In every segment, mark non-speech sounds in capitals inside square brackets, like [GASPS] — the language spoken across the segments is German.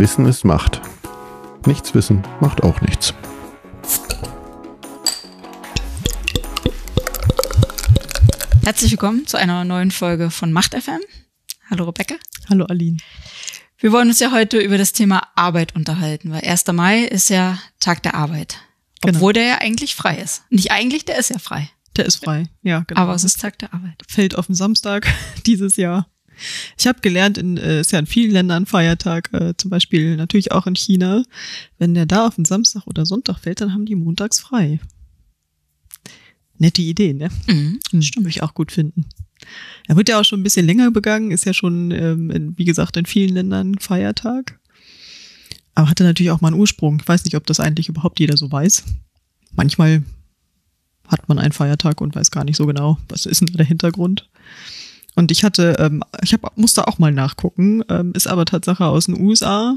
Wissen ist Macht. Nichts wissen macht auch nichts. Herzlich willkommen zu einer neuen Folge von Macht FM. Hallo Rebecca. Hallo Aline. Wir wollen uns ja heute über das Thema Arbeit unterhalten, weil 1. Mai ist ja Tag der Arbeit. Genau. Obwohl der ja eigentlich frei ist. Nicht eigentlich, der ist ja frei. Der ist frei, ja, genau. Aber es ist Tag der Arbeit. Fällt auf den Samstag [LAUGHS] dieses Jahr. Ich habe gelernt, in, äh, ist ja in vielen Ländern Feiertag, äh, zum Beispiel natürlich auch in China. Wenn der da auf den Samstag oder Sonntag fällt, dann haben die montags frei. Nette Idee, ne? Mhm. Hm, Würde ich auch gut finden. Er wird ja auch schon ein bisschen länger begangen, ist ja schon, ähm, in, wie gesagt, in vielen Ländern Feiertag. Aber hatte natürlich auch mal einen Ursprung. Ich weiß nicht, ob das eigentlich überhaupt jeder so weiß. Manchmal hat man einen Feiertag und weiß gar nicht so genau, was ist denn da der Hintergrund. Und ich hatte, ähm, ich hab, musste auch mal nachgucken, ähm, ist aber Tatsache aus den USA.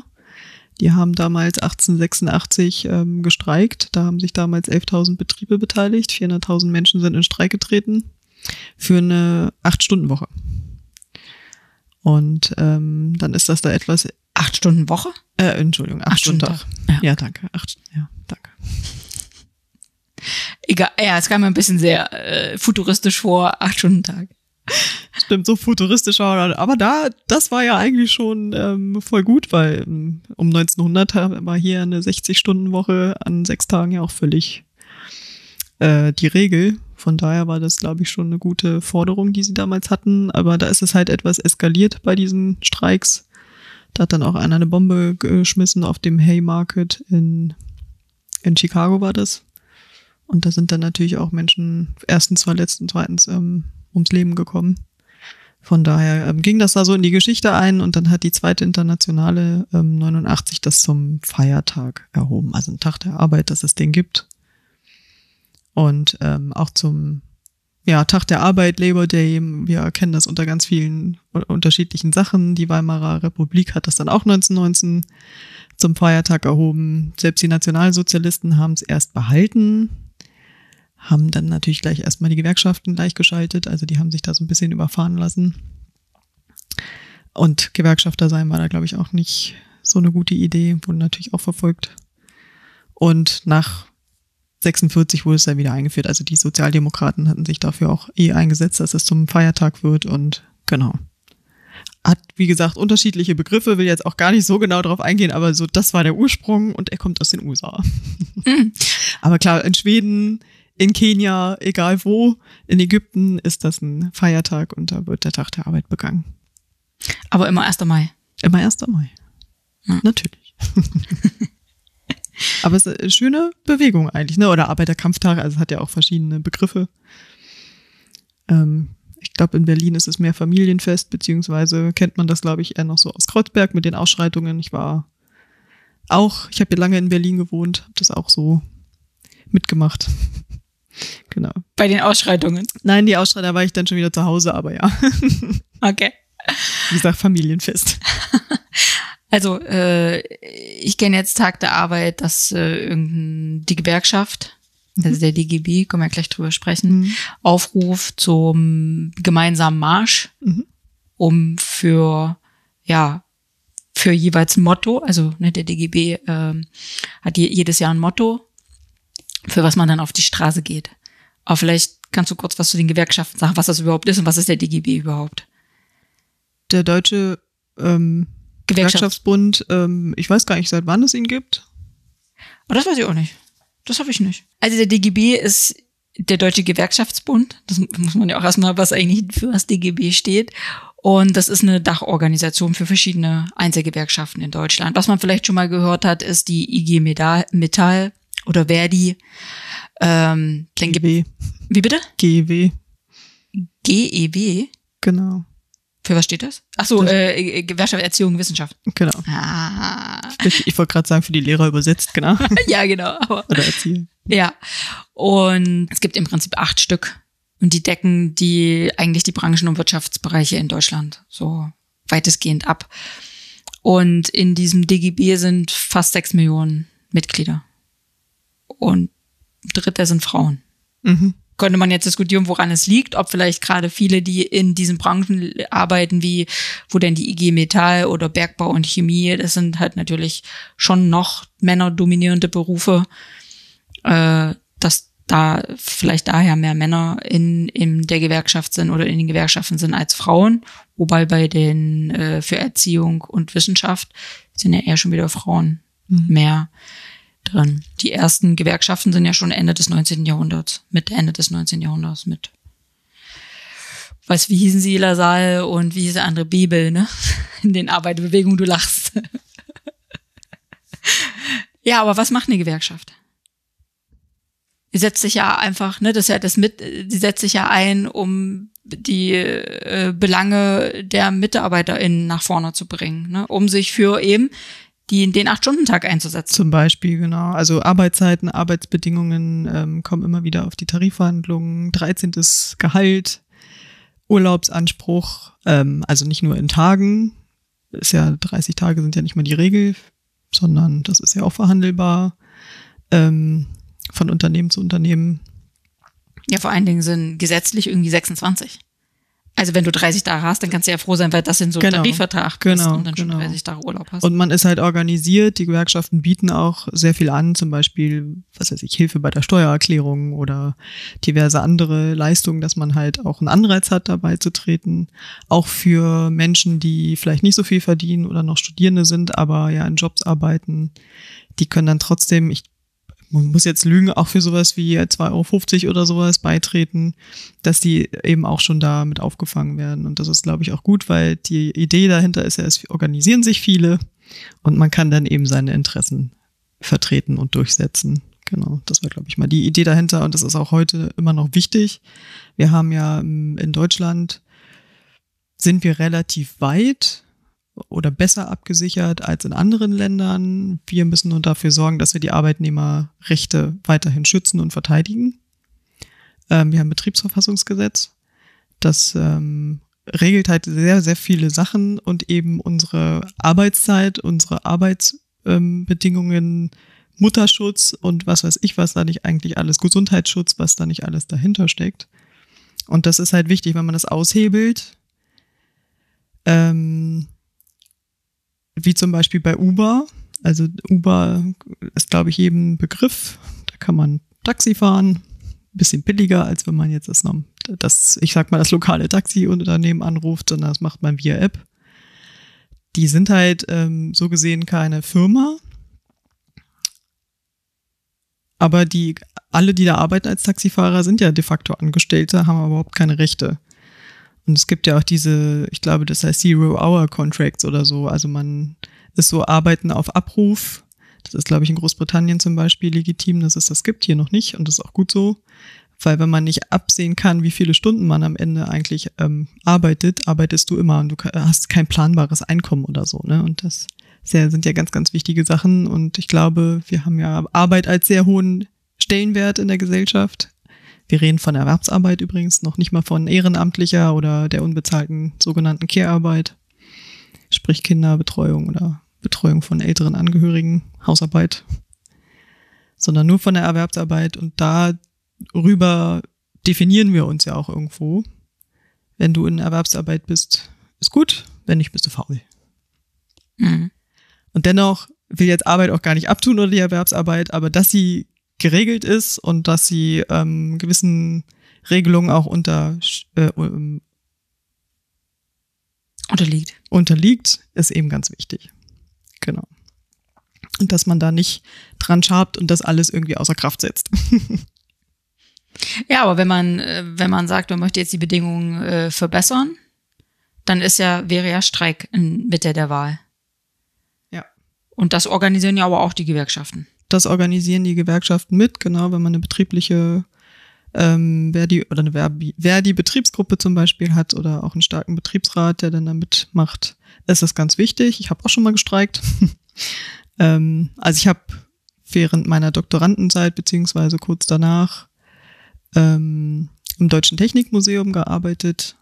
Die haben damals 1886 ähm, gestreikt. Da haben sich damals 11.000 Betriebe beteiligt. 400.000 Menschen sind in Streik getreten für eine Acht-Stunden-Woche. Und ähm, dann ist das da etwas, Acht Stunden Woche? äh, Entschuldigung, acht, Acht Stunden Stunden Tag. Tag, ja. Ja, danke. Acht, ja, danke. Egal, ja, es kam mir ein bisschen sehr äh, futuristisch vor, acht Stunden Tag. Stimmt, so futuristisch aber da, das war ja eigentlich schon ähm, voll gut, weil ähm, um 1900 war hier eine 60-Stunden-Woche an sechs Tagen ja auch völlig äh, die Regel. Von daher war das, glaube ich, schon eine gute Forderung, die sie damals hatten. Aber da ist es halt etwas eskaliert bei diesen Streiks. Da hat dann auch einer eine Bombe geschmissen auf dem Haymarket in, in Chicago war das. Und da sind dann natürlich auch Menschen erstens verletzt und zweitens ähm, ums Leben gekommen. Von daher ähm, ging das da so in die Geschichte ein und dann hat die zweite Internationale ähm, 89 das zum Feiertag erhoben, also ein Tag der Arbeit, dass es den gibt. Und ähm, auch zum ja, Tag der Arbeit, Labor Day, wir kennen das unter ganz vielen unterschiedlichen Sachen. Die Weimarer Republik hat das dann auch 1919 zum Feiertag erhoben. Selbst die Nationalsozialisten haben es erst behalten, haben dann natürlich gleich erstmal die Gewerkschaften gleichgeschaltet, also die haben sich da so ein bisschen überfahren lassen. Und Gewerkschafter sein war da, glaube ich, auch nicht so eine gute Idee, wurden natürlich auch verfolgt. Und nach 46 wurde es dann wieder eingeführt. Also die Sozialdemokraten hatten sich dafür auch eh eingesetzt, dass es zum Feiertag wird und genau. Hat, wie gesagt, unterschiedliche Begriffe, will jetzt auch gar nicht so genau darauf eingehen, aber so, das war der Ursprung und er kommt aus den USA. [LAUGHS] aber klar, in Schweden, in Kenia, egal wo, in Ägypten ist das ein Feiertag und da wird der Tag der Arbeit begangen. Aber immer 1. Mai. Immer 1. Mai. Ja. Natürlich. [LAUGHS] Aber es ist eine schöne Bewegung eigentlich, ne? Oder Arbeiterkampftag, also es hat ja auch verschiedene Begriffe. Ähm, ich glaube, in Berlin ist es mehr Familienfest, beziehungsweise kennt man das, glaube ich, eher noch so aus Kreuzberg mit den Ausschreitungen. Ich war auch, ich habe hier lange in Berlin gewohnt, habe das auch so mitgemacht. Genau. Bei den Ausschreitungen. Nein, die Ausschreiter war ich dann schon wieder zu Hause, aber ja, [LAUGHS] Okay. wie gesagt, Familienfest. [LAUGHS] Also, äh, ich kenne jetzt Tag der Arbeit, dass äh, irgendein, die Gewerkschaft, also der DGB, können wir gleich drüber sprechen, Mhm. Aufruf zum gemeinsamen Marsch, Mhm. um für, ja, für jeweils ein Motto, also ne, der DGB ähm, hat je, jedes Jahr ein Motto, für was man dann auf die Straße geht. Aber vielleicht kannst du kurz was zu den Gewerkschaften sagen, was das überhaupt ist und was ist der DGB überhaupt? Der deutsche ähm, Gewerkschaft. Gewerkschaftsbund, ähm, ich weiß gar nicht, seit wann es ihn gibt. Aber das weiß ich auch nicht. Das habe ich nicht. Also der DGB ist der Deutsche Gewerkschaftsbund. Das muss man ja auch erstmal, was eigentlich für das DGB steht. Und das ist eine Dachorganisation für verschiedene Einzelgewerkschaften in Deutschland. Was man vielleicht schon mal gehört hat, ist die IG Metall oder Verdi. Ähm, dann GW. wie bitte? GW, GEW? genau. Für was steht das? Ach so, Das- äh, Gewerkschaft Erziehung Wissenschaft. Genau. Ah, Ich, ich wollte gerade sagen, für die Lehrer übersetzt, genau. [LAUGHS] ja, genau. Oder Erzieher. Ja, und es gibt im Prinzip acht Stück. Und die decken die eigentlich die Branchen- und Wirtschaftsbereiche in Deutschland so weitestgehend ab. Und in diesem DGB sind fast sechs Millionen Mitglieder. Und ein Drittel sind Frauen. Mhm. könnte man jetzt diskutieren, woran es liegt, ob vielleicht gerade viele, die in diesen Branchen arbeiten, wie wo denn die IG Metall oder Bergbau und Chemie, das sind halt natürlich schon noch männerdominierende Berufe, äh, dass da vielleicht daher mehr Männer in, in der Gewerkschaft sind oder in den Gewerkschaften sind als Frauen, wobei bei den äh, für Erziehung und Wissenschaft sind ja eher schon wieder Frauen mhm. mehr drin. Die ersten Gewerkschaften sind ja schon Ende des 19. Jahrhunderts, Mitte Ende des 19. Jahrhunderts mit. Weiß, wie hießen sie, Lasal und wie hieß der andere Bibel, ne? [LAUGHS] In den Arbeiterbewegungen, du lachst. [LAUGHS] ja, aber was macht eine Gewerkschaft? Die setzt sich ja einfach, ne, das ist ja das mit, die setzt sich ja ein, um die äh, Belange der MitarbeiterInnen nach vorne zu bringen, ne, um sich für eben die in den Acht-Stunden-Tag einzusetzen. Zum Beispiel, genau. Also Arbeitszeiten, Arbeitsbedingungen ähm, kommen immer wieder auf die Tarifverhandlungen, 13. Gehalt, Urlaubsanspruch, ähm, also nicht nur in Tagen, ist ja 30 Tage sind ja nicht mal die Regel, sondern das ist ja auch verhandelbar ähm, von Unternehmen zu Unternehmen. Ja, vor allen Dingen sind gesetzlich irgendwie 26. Also wenn du 30 Tage hast, dann kannst du ja froh sein, weil das in so einem genau, Tarifvertrag genau, und dann genau. schon 30 Tage Urlaub hast. Und man ist halt organisiert, die Gewerkschaften bieten auch sehr viel an, zum Beispiel, was weiß ich, Hilfe bei der Steuererklärung oder diverse andere Leistungen, dass man halt auch einen Anreiz hat, dabei zu treten. Auch für Menschen, die vielleicht nicht so viel verdienen oder noch Studierende sind, aber ja in Jobs arbeiten, die können dann trotzdem, ich muss jetzt lügen, auch für sowas wie 2,50 Euro oder sowas beitreten, dass die eben auch schon da mit aufgefangen werden. Und das ist, glaube ich, auch gut, weil die Idee dahinter ist ja, es organisieren sich viele und man kann dann eben seine Interessen vertreten und durchsetzen. Genau, das war, glaube ich, mal die Idee dahinter und das ist auch heute immer noch wichtig. Wir haben ja ähm, in Deutschland sind wir relativ weit oder besser abgesichert als in anderen Ländern. Wir müssen nur dafür sorgen, dass wir die Arbeitnehmerrechte weiterhin schützen und verteidigen. Ähm, wir haben ein Betriebsverfassungsgesetz, das ähm, regelt halt sehr, sehr viele Sachen und eben unsere Arbeitszeit, unsere Arbeitsbedingungen, ähm, Mutterschutz und was weiß ich, was da nicht eigentlich alles, Gesundheitsschutz, was da nicht alles dahinter steckt. Und das ist halt wichtig, wenn man das aushebelt, ähm, wie zum Beispiel bei Uber. Also Uber ist, glaube ich, jedem Begriff. Da kann man Taxi fahren, bisschen billiger, als wenn man jetzt das, das ich sag mal, das lokale Taxiunternehmen anruft, sondern das macht man via App. Die sind halt ähm, so gesehen keine Firma, aber die alle, die da arbeiten als Taxifahrer, sind ja de facto Angestellte, haben aber überhaupt keine Rechte. Und es gibt ja auch diese, ich glaube, das heißt Zero-Hour-Contracts oder so. Also man ist so Arbeiten auf Abruf. Das ist, glaube ich, in Großbritannien zum Beispiel legitim, dass es das gibt, hier noch nicht. Und das ist auch gut so. Weil wenn man nicht absehen kann, wie viele Stunden man am Ende eigentlich ähm, arbeitet, arbeitest du immer und du hast kein planbares Einkommen oder so. Ne? Und das sind ja ganz, ganz wichtige Sachen. Und ich glaube, wir haben ja Arbeit als sehr hohen Stellenwert in der Gesellschaft. Wir reden von Erwerbsarbeit übrigens, noch nicht mal von ehrenamtlicher oder der unbezahlten sogenannten Care-Arbeit, sprich Kinderbetreuung oder Betreuung von älteren Angehörigen, Hausarbeit, sondern nur von der Erwerbsarbeit und darüber definieren wir uns ja auch irgendwo. Wenn du in Erwerbsarbeit bist, ist gut, wenn nicht, bist du faul. Mhm. Und dennoch will jetzt Arbeit auch gar nicht abtun oder die Erwerbsarbeit, aber dass sie geregelt ist und dass sie ähm, gewissen Regelungen auch unter, äh, unterliegt. Unterliegt, ist eben ganz wichtig. Genau. Und dass man da nicht dran schabt und das alles irgendwie außer Kraft setzt. ja, aber wenn man, äh, wenn man sagt, man möchte jetzt die Bedingungen äh, verbessern, dann ist ja, wäre ja Streik in Mitte der Wahl. Ja. Und das organisieren ja aber auch die Gewerkschaften das organisieren die Gewerkschaften mit, genau, wenn man eine betriebliche ähm, wer die oder eine Verbi, wer die Betriebsgruppe zum Beispiel hat oder auch einen starken Betriebsrat, der dann da mitmacht, ist das ganz wichtig. Ich habe auch schon mal gestreikt. [LAUGHS] ähm, also ich habe während meiner Doktorandenzeit beziehungsweise kurz danach ähm, im Deutschen Technikmuseum gearbeitet.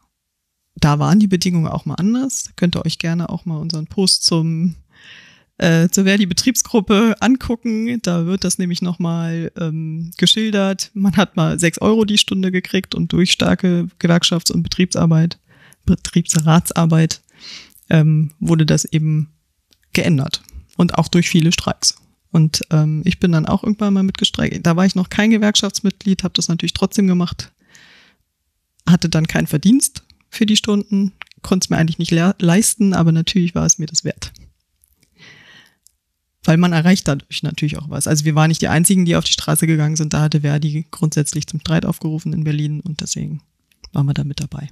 Da waren die Bedingungen auch mal anders. Könnt ihr euch gerne auch mal unseren Post zum äh, zur Verdi-Betriebsgruppe angucken. Da wird das nämlich nochmal ähm, geschildert. Man hat mal sechs Euro die Stunde gekriegt und durch starke Gewerkschafts- und Betriebsarbeit, Betriebsratsarbeit ähm, wurde das eben geändert. Und auch durch viele Streiks. Und ähm, ich bin dann auch irgendwann mal mitgestreikt. Da war ich noch kein Gewerkschaftsmitglied, habe das natürlich trotzdem gemacht. Hatte dann keinen Verdienst für die Stunden, konnte es mir eigentlich nicht le leisten, aber natürlich war es mir das wert. Weil man erreicht dadurch natürlich auch was. Also wir waren nicht die Einzigen, die auf die Straße gegangen sind. Da hatte Verdi grundsätzlich zum Streit aufgerufen in Berlin und deswegen waren wir da mit dabei.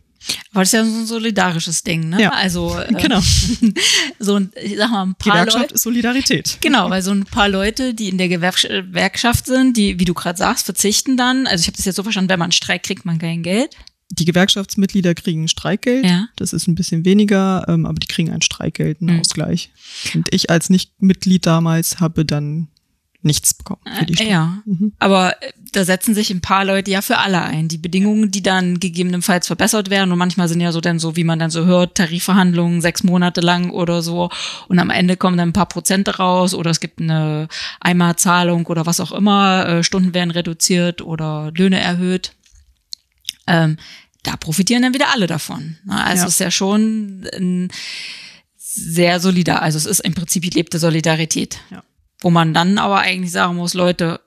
Aber das ist ja so ein solidarisches Ding, ne? Ja, also äh, genau. [LAUGHS] so ein, ich sag mal, ein paar Gewerkschaft Leute. ist Solidarität. Genau, weil so ein paar Leute, die in der Gewerks- Gewerkschaft sind, die, wie du gerade sagst, verzichten dann. Also ich habe das jetzt so verstanden, wenn man einen Streik kriegt, man kein Geld. Die Gewerkschaftsmitglieder kriegen Streikgeld. Ja. Das ist ein bisschen weniger, ähm, aber die kriegen ein Streikgeld, einen Mhm. Ausgleich. Und ich als Nicht-Mitglied damals habe dann nichts bekommen für die Äh, Stunde. ja, Mhm. aber äh, da setzen sich ein paar Leute ja für alle ein. Die Bedingungen, die dann gegebenenfalls verbessert werden und manchmal sind ja so dann so, wie man dann so hört, Tarifverhandlungen sechs Monate lang oder so und am Ende kommen dann ein paar Prozente raus oder es gibt eine Einmalzahlung oder was auch immer, äh, Stunden werden reduziert oder Löhne erhöht. Ähm, da profitieren dann wieder alle davon. ne? Also Ja. es ist ja schon ein sehr solidar, also es ist im Prinzip gelebte Solidarität. Ja. Wo man dann aber eigentlich sagen muss, Leute,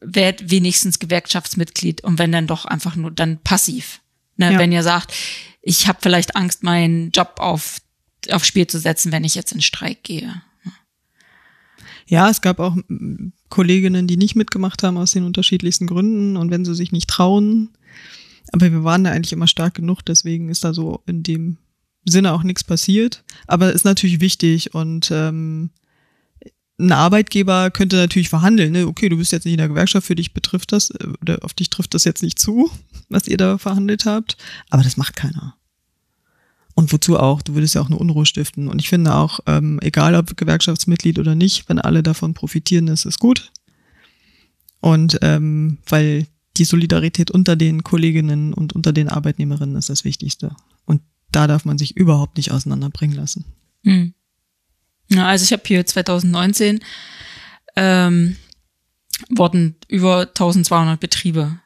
werd wenigstens Gewerkschaftsmitglied und wenn dann doch einfach nur dann passiv. Ne, Ja. Wenn ihr sagt, ich habe vielleicht Angst, meinen Job auf aufs Spiel zu setzen, wenn ich jetzt in Streik gehe. Ja, es gab auch mm, Kolleginnen, die nicht mitgemacht haben aus den unterschiedlichsten Gründen und wenn sie sich nicht trauen. Aber wir waren da eigentlich immer stark genug, deswegen ist da so in dem Sinne auch nichts passiert. Aber ist natürlich wichtig und ähm, ein Arbeitgeber könnte natürlich verhandeln, ne? okay, du bist jetzt nicht in der Gewerkschaft, für dich betrifft das, äh, oder auf dich trifft das jetzt nicht zu, [LAUGHS] was ihr da verhandelt habt. Aber das macht keiner. Und wozu auch? Du würdest ja auch eine Unruhe stiften. Und ich finde auch, ähm, egal ob Gewerkschaftsmitglied oder nicht, wenn alle davon profitieren, ist es gut. Und ähm, weil die Solidarität unter den Kolleginnen und unter den Arbeitnehmerinnen ist das Wichtigste. Und da darf man sich überhaupt nicht auseinanderbringen lassen. Hm. Ja, also ich habe hier 2019 ähm, wurden über 1200 Betriebe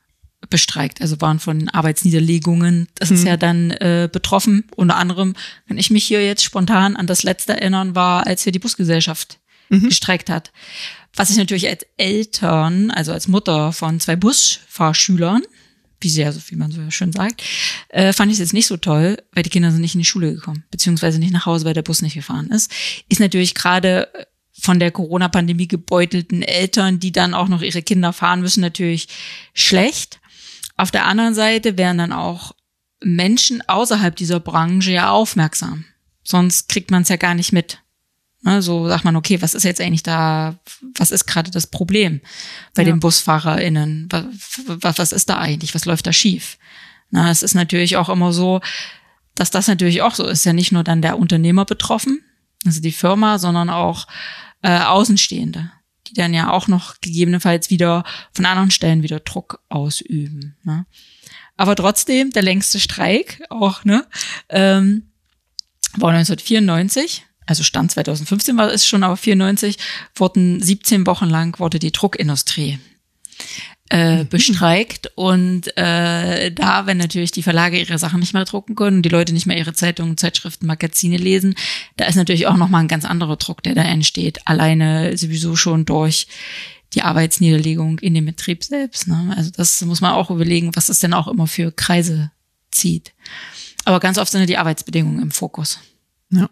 bestreikt, also waren von Arbeitsniederlegungen. Das ist Mhm. ja dann äh, betroffen. Unter anderem kann ich mich hier jetzt spontan an das letzte erinnern, war, als hier die Busgesellschaft Mhm. gestreikt hat. Was ich natürlich als Eltern, also als Mutter von zwei Busfahrschülern, wie sehr, so wie man so schön sagt, äh, fand ich es jetzt nicht so toll, weil die Kinder sind nicht in die Schule gekommen, beziehungsweise nicht nach Hause, weil der Bus nicht gefahren ist. Ist natürlich gerade von der Corona-Pandemie gebeutelten Eltern, die dann auch noch ihre Kinder fahren müssen, natürlich schlecht. Auf der anderen Seite wären dann auch Menschen außerhalb dieser Branche ja aufmerksam. Sonst kriegt man es ja gar nicht mit. Ne, so sagt man, okay, was ist jetzt eigentlich da, was ist gerade das Problem bei Ja. den BusfahrerInnen? Was, was, was ist da eigentlich? Was läuft da schief? Na, es ist natürlich auch immer so, dass das natürlich auch so ist. Ja nicht nur dann der Unternehmer betroffen, also die Firma, sondern auch äh, Außenstehende, die dann ja auch noch gegebenenfalls wieder von anderen Stellen wieder Druck ausüben. Ne? Aber trotzdem, der längste Streik auch, ne, ähm, war 1994, also Stand 2015 war es schon, aber 94 wurden 17 Wochen lang wurde die Druckindustrie äh, bestreikt und äh, da, wenn natürlich die Verlage ihre Sachen nicht mehr drucken können und die Leute nicht mehr ihre Zeitungen, Zeitschriften, Magazine lesen, da ist natürlich auch nochmal ein ganz anderer Druck, der da entsteht. Alleine sowieso schon durch die Arbeitsniederlegung in dem Betrieb selbst. Ne? Also das muss man auch überlegen, was es denn auch immer für Kreise zieht. Aber ganz oft sind ja die Arbeitsbedingungen im Fokus. Ja.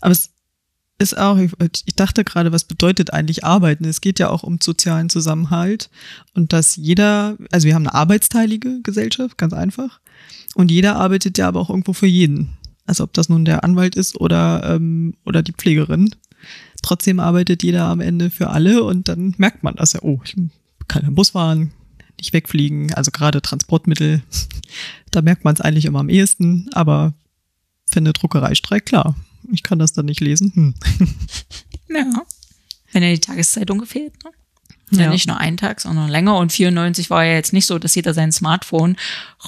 Aber es ist auch, ich, dachte gerade, was bedeutet eigentlich Arbeiten? Es geht ja auch um sozialen Zusammenhalt und dass jeder, also wir haben eine arbeitsteilige Gesellschaft, ganz einfach. Und jeder arbeitet ja aber auch irgendwo für jeden. Also ob das nun der Anwalt ist oder, ähm, oder die Pflegerin. Trotzdem arbeitet jeder am Ende für alle und dann merkt man das ja, oh, ich kann im Bus fahren, nicht wegfliegen, also gerade Transportmittel, [LAUGHS] da merkt man es eigentlich immer am ehesten, aber für eine Druckerei klar. Ich kann das dann nicht lesen. Hm. [LAUGHS] Ja. Wenn ja die Tageszeitung gefehlt, ne? Ja. Ja. nicht nur ein Tag, sondern länger. Und 94 war ja jetzt nicht so, dass jeder sein Smartphone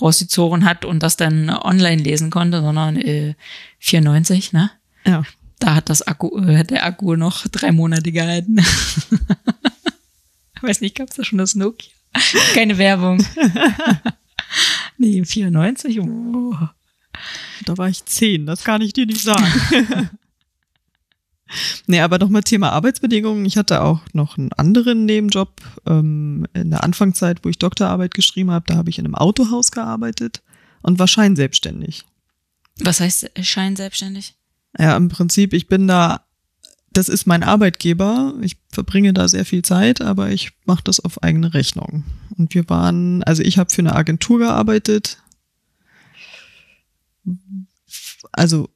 rausgezogen hat und das dann online lesen konnte, sondern äh, 94, ne? Ja. Da hat das Akku, äh, der Akku noch drei Monate gehalten. [LAUGHS] Weiß nicht, gab's da schon das Nokia? Keine Werbung. [LAUGHS] nee, 94. Oh. Da war ich zehn, das kann ich dir nicht sagen. [LAUGHS] nee, aber nochmal Thema Arbeitsbedingungen. Ich hatte auch noch einen anderen Nebenjob ähm, in der Anfangszeit, wo ich Doktorarbeit geschrieben habe. Da habe ich in einem Autohaus gearbeitet und war scheinselbstständig. Was heißt scheinselbstständig? Ja, im Prinzip, ich bin da, das ist mein Arbeitgeber. Ich verbringe da sehr viel Zeit, aber ich mache das auf eigene Rechnung. Und wir waren, also ich habe für eine Agentur gearbeitet. Also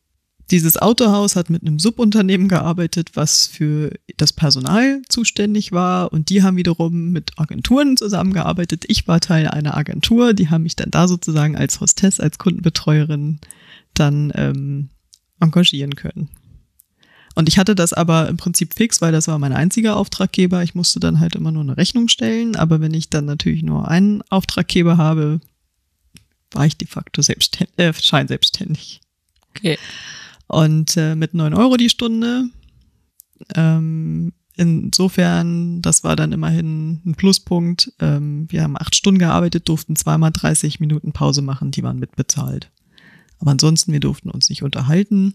dieses Autohaus hat mit einem Subunternehmen gearbeitet, was für das Personal zuständig war und die haben wiederum mit Agenturen zusammengearbeitet. Ich war Teil einer Agentur, die haben mich dann da sozusagen als Hostess, als Kundenbetreuerin dann ähm, engagieren können. Und ich hatte das aber im Prinzip fix, weil das war mein einziger Auftraggeber. Ich musste dann halt immer nur eine Rechnung stellen, aber wenn ich dann natürlich nur einen Auftraggeber habe, war ich de facto selbstständig, äh, scheinselbstständig. Okay. Und äh, mit neun Euro die Stunde. Ähm, insofern, das war dann immerhin ein Pluspunkt. Ähm, wir haben acht Stunden gearbeitet, durften zweimal 30 Minuten Pause machen, die waren mitbezahlt. Aber ansonsten, wir durften uns nicht unterhalten.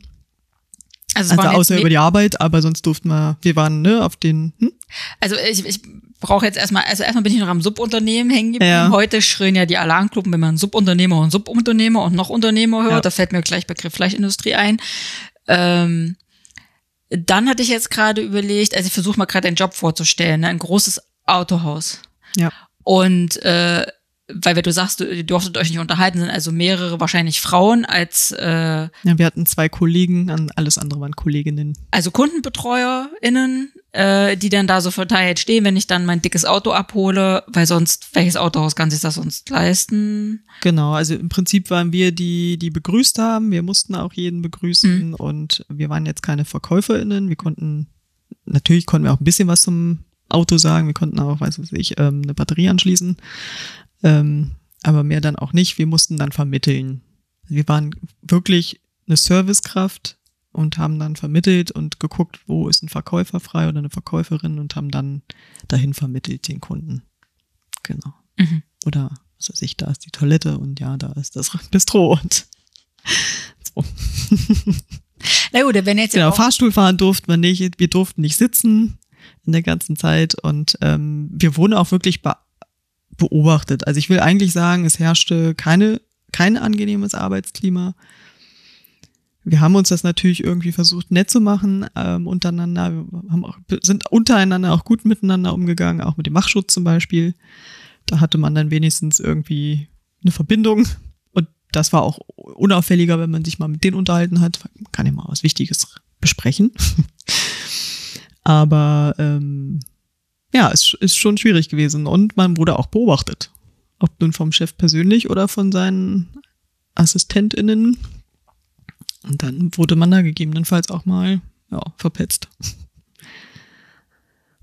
Also, Also außer über die Arbeit, aber sonst durften wir, wir waren ne, auf den, hm? Also ich, ich brauche jetzt erstmal, also erstmal bin ich noch am Subunternehmen hängen geblieben. Ja. Heute schreien ja die Alarmgruppen, wenn man Subunternehmer und Subunternehmer und noch Unternehmer hört, Ja. da fällt mir gleich Begriff Fleischindustrie ein. Ähm, dann hatte ich jetzt gerade überlegt, also ich versuche mal gerade einen Job vorzustellen, ne, ein großes Autohaus. Ja. Und äh, weil wenn du sagst, du, ihr durftet euch nicht unterhalten, sind also mehrere wahrscheinlich Frauen als äh, Ja, wir hatten zwei Kollegen, alles andere waren Kolleginnen. also KundenbetreuerInnen, äh, die dann da so verteilt stehen, wenn ich dann mein dickes Auto abhole, weil sonst, welches Autohaus kann sich das sonst leisten? Genau, also im Prinzip waren wir die, die begrüßt haben. Wir mussten auch jeden begrüßen Mhm. und wir waren jetzt keine VerkäuferInnen. Wir konnten, natürlich konnten wir auch ein bisschen was zum Auto sagen. Wir konnten auch, weiß was ich, ähm, eine Batterie anschließen. Ähm, aber mehr dann auch nicht. Wir mussten dann vermitteln. Wir waren wirklich eine Servicekraft und haben dann vermittelt und geguckt, wo ist ein Verkäufer frei oder eine Verkäuferin und haben dann dahin vermittelt den Kunden. Genau. Mhm. Oder was weiß ich, da ist die Toilette und ja, da ist das Bistro und [LAUGHS] so. Na gut, wenn jetzt Genau, Fahrstuhl fahren durften wir nicht, wir durften nicht sitzen in der ganzen Zeit und ähm, wir wurden auch wirklich be beobachtet. Also ich will eigentlich sagen, es herrschte keine, kein angenehmes Arbeitsklima. Wir haben uns das natürlich irgendwie versucht, nett zu machen ähm, untereinander. Wir haben auch, sind untereinander auch gut miteinander umgegangen, auch mit dem Wachschutz zum Beispiel. Da hatte man dann wenigstens irgendwie eine Verbindung. Und das war auch unauffälliger, wenn man sich mal mit denen unterhalten hat. Man kann ja mal was Wichtiges besprechen. [LAUGHS] Aber ähm, ja, es ist schon schwierig gewesen. Und man wurde auch beobachtet. Ob nun vom Chef persönlich oder von seinen AssistentInnen. Und dann wurde man da gegebenenfalls auch mal ja, verpetzt.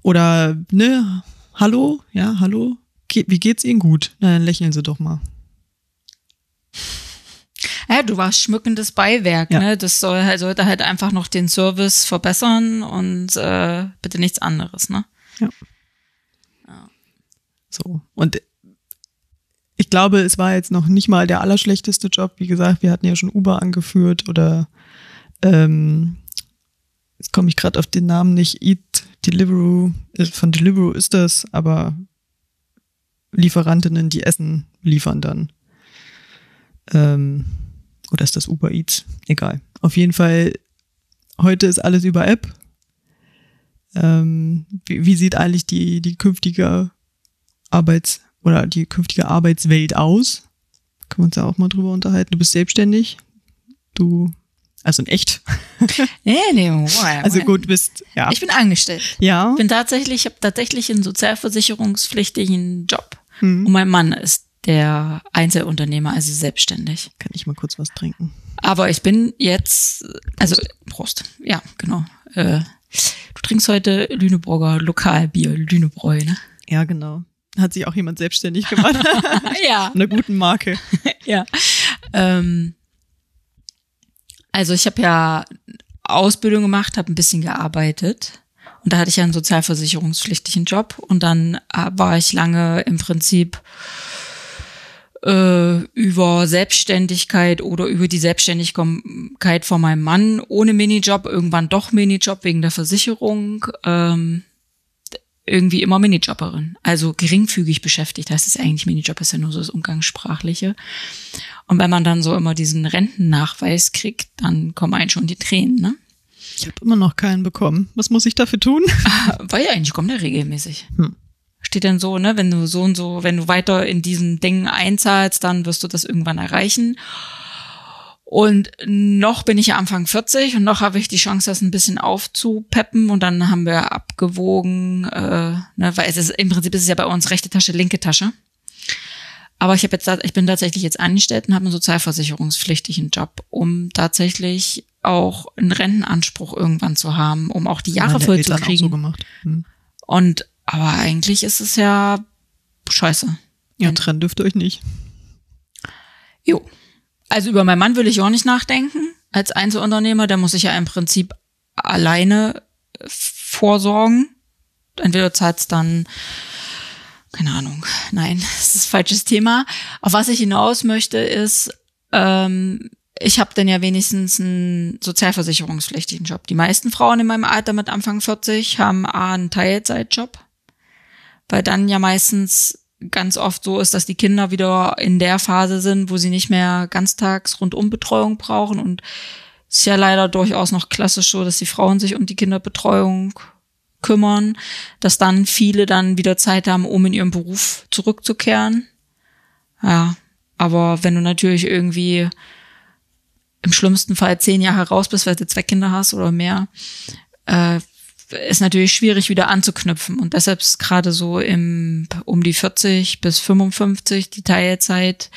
Oder, ne, hallo, ja, hallo, Ge wie geht's Ihnen gut? Na, dann lächeln Sie doch mal. ja, du warst schmückendes Beiwerk, Ja. ne? Das soll halt, sollte halt einfach noch den Service verbessern und äh, bitte nichts anderes, ne? So. Und ich glaube, es war jetzt noch nicht mal der allerschlechteste Job. Wie gesagt, wir hatten ja schon Uber angeführt oder ähm, jetzt komme ich gerade auf den Namen nicht. Eat Deliveroo, äh, von Deliveroo ist das, aber Lieferantinnen, die Essen liefern dann. Ähm, oder ist das Uber Eats? Egal. Auf jeden Fall, heute ist alles über App. Ähm, wie, wie sieht eigentlich die, die künftige Arbeits- oder die künftige Arbeitswelt aus? Können wir uns da auch mal drüber unterhalten. Du bist selbstständig. Du, also in echt. [LAUGHS] Nee, nee, wow, Also gut, du bist, ja. Ich bin angestellt. ja. bin tatsächlich, ich habe tatsächlich einen sozialversicherungspflichtigen Job. Hm. Und mein Mann ist der Einzelunternehmer, also selbstständig. Kann ich mal kurz was trinken? Aber ich bin jetzt, also Prost, ja, genau. Äh, du trinkst heute Lüneburger Lokalbier, Lünebräu, ne? Ja, genau. Hat sich auch jemand selbstständig gemacht. [LAUGHS] ja, Einer guten Marke. [LAUGHS] ja. Ähm, also ich habe ja Ausbildung gemacht, habe ein bisschen gearbeitet. Und da hatte ich ja einen sozialversicherungspflichtigen Job. Und dann äh, war ich lange im Prinzip äh, über Selbstständigkeit oder über die Selbstständigkeit von meinem Mann ohne Minijob, irgendwann doch Minijob wegen der Versicherung. Ähm, irgendwie immer Minijobberin, also geringfügig beschäftigt. Das ist eigentlich Minijob, ist ja nur so das Umgangssprachliche. Und wenn man dann so immer diesen Rentennachweis kriegt, dann kommen einen schon die Tränen, ne? Ich habe immer noch keinen bekommen. Was muss ich dafür tun? [LAUGHS] Weil ja eigentlich kommt der regelmäßig. Hm. Steht dann so, ne, wenn du so und so, wenn du weiter in diesen Dingen einzahlst, dann wirst du das irgendwann erreichen. Und noch bin ich ja Anfang 40 und noch habe ich die Chance, das ein bisschen aufzupeppen. Und dann haben wir abgewogen, äh, ne, weil es ist im Prinzip ist es ja bei uns rechte Tasche, linke Tasche. Aber ich habe jetzt, ich bin tatsächlich jetzt angestellt und habe einen sozialversicherungspflichtigen Job, um tatsächlich auch einen Rentenanspruch irgendwann zu haben, um auch die Jahre voll zu kriegen. So gemacht. Hm. Und aber eigentlich ist es ja scheiße. Ja, trennen dürft ihr euch nicht. Jo. Also über meinen Mann will ich auch nicht nachdenken. Als Einzelunternehmer, der muss sich ja im Prinzip alleine äh, vorsorgen. Entweder zahlt es dann, keine Ahnung, nein, [LAUGHS] das ist falsches Thema. Auf was ich hinaus möchte, ist, ähm, ich habe dann ja wenigstens einen sozialversicherungspflichtigen Job. Die meisten Frauen in meinem Alter mit Anfang 40 haben A, einen Teilzeitjob, weil dann ja meistens ganz oft so ist, dass die Kinder wieder in der Phase sind, wo sie nicht mehr ganztags Rundumbetreuung brauchen und es ist ja leider durchaus noch klassisch so, dass die Frauen sich um die Kinderbetreuung kümmern, dass dann viele dann wieder Zeit haben, um in ihren Beruf zurückzukehren. Ja, aber wenn du natürlich irgendwie im schlimmsten Fall zehn Jahre raus bist, weil du zwei Kinder hast oder mehr, äh, ist natürlich schwierig wieder anzuknüpfen. Und deshalb ist gerade so im um die 40 bis 55 die Teilzeit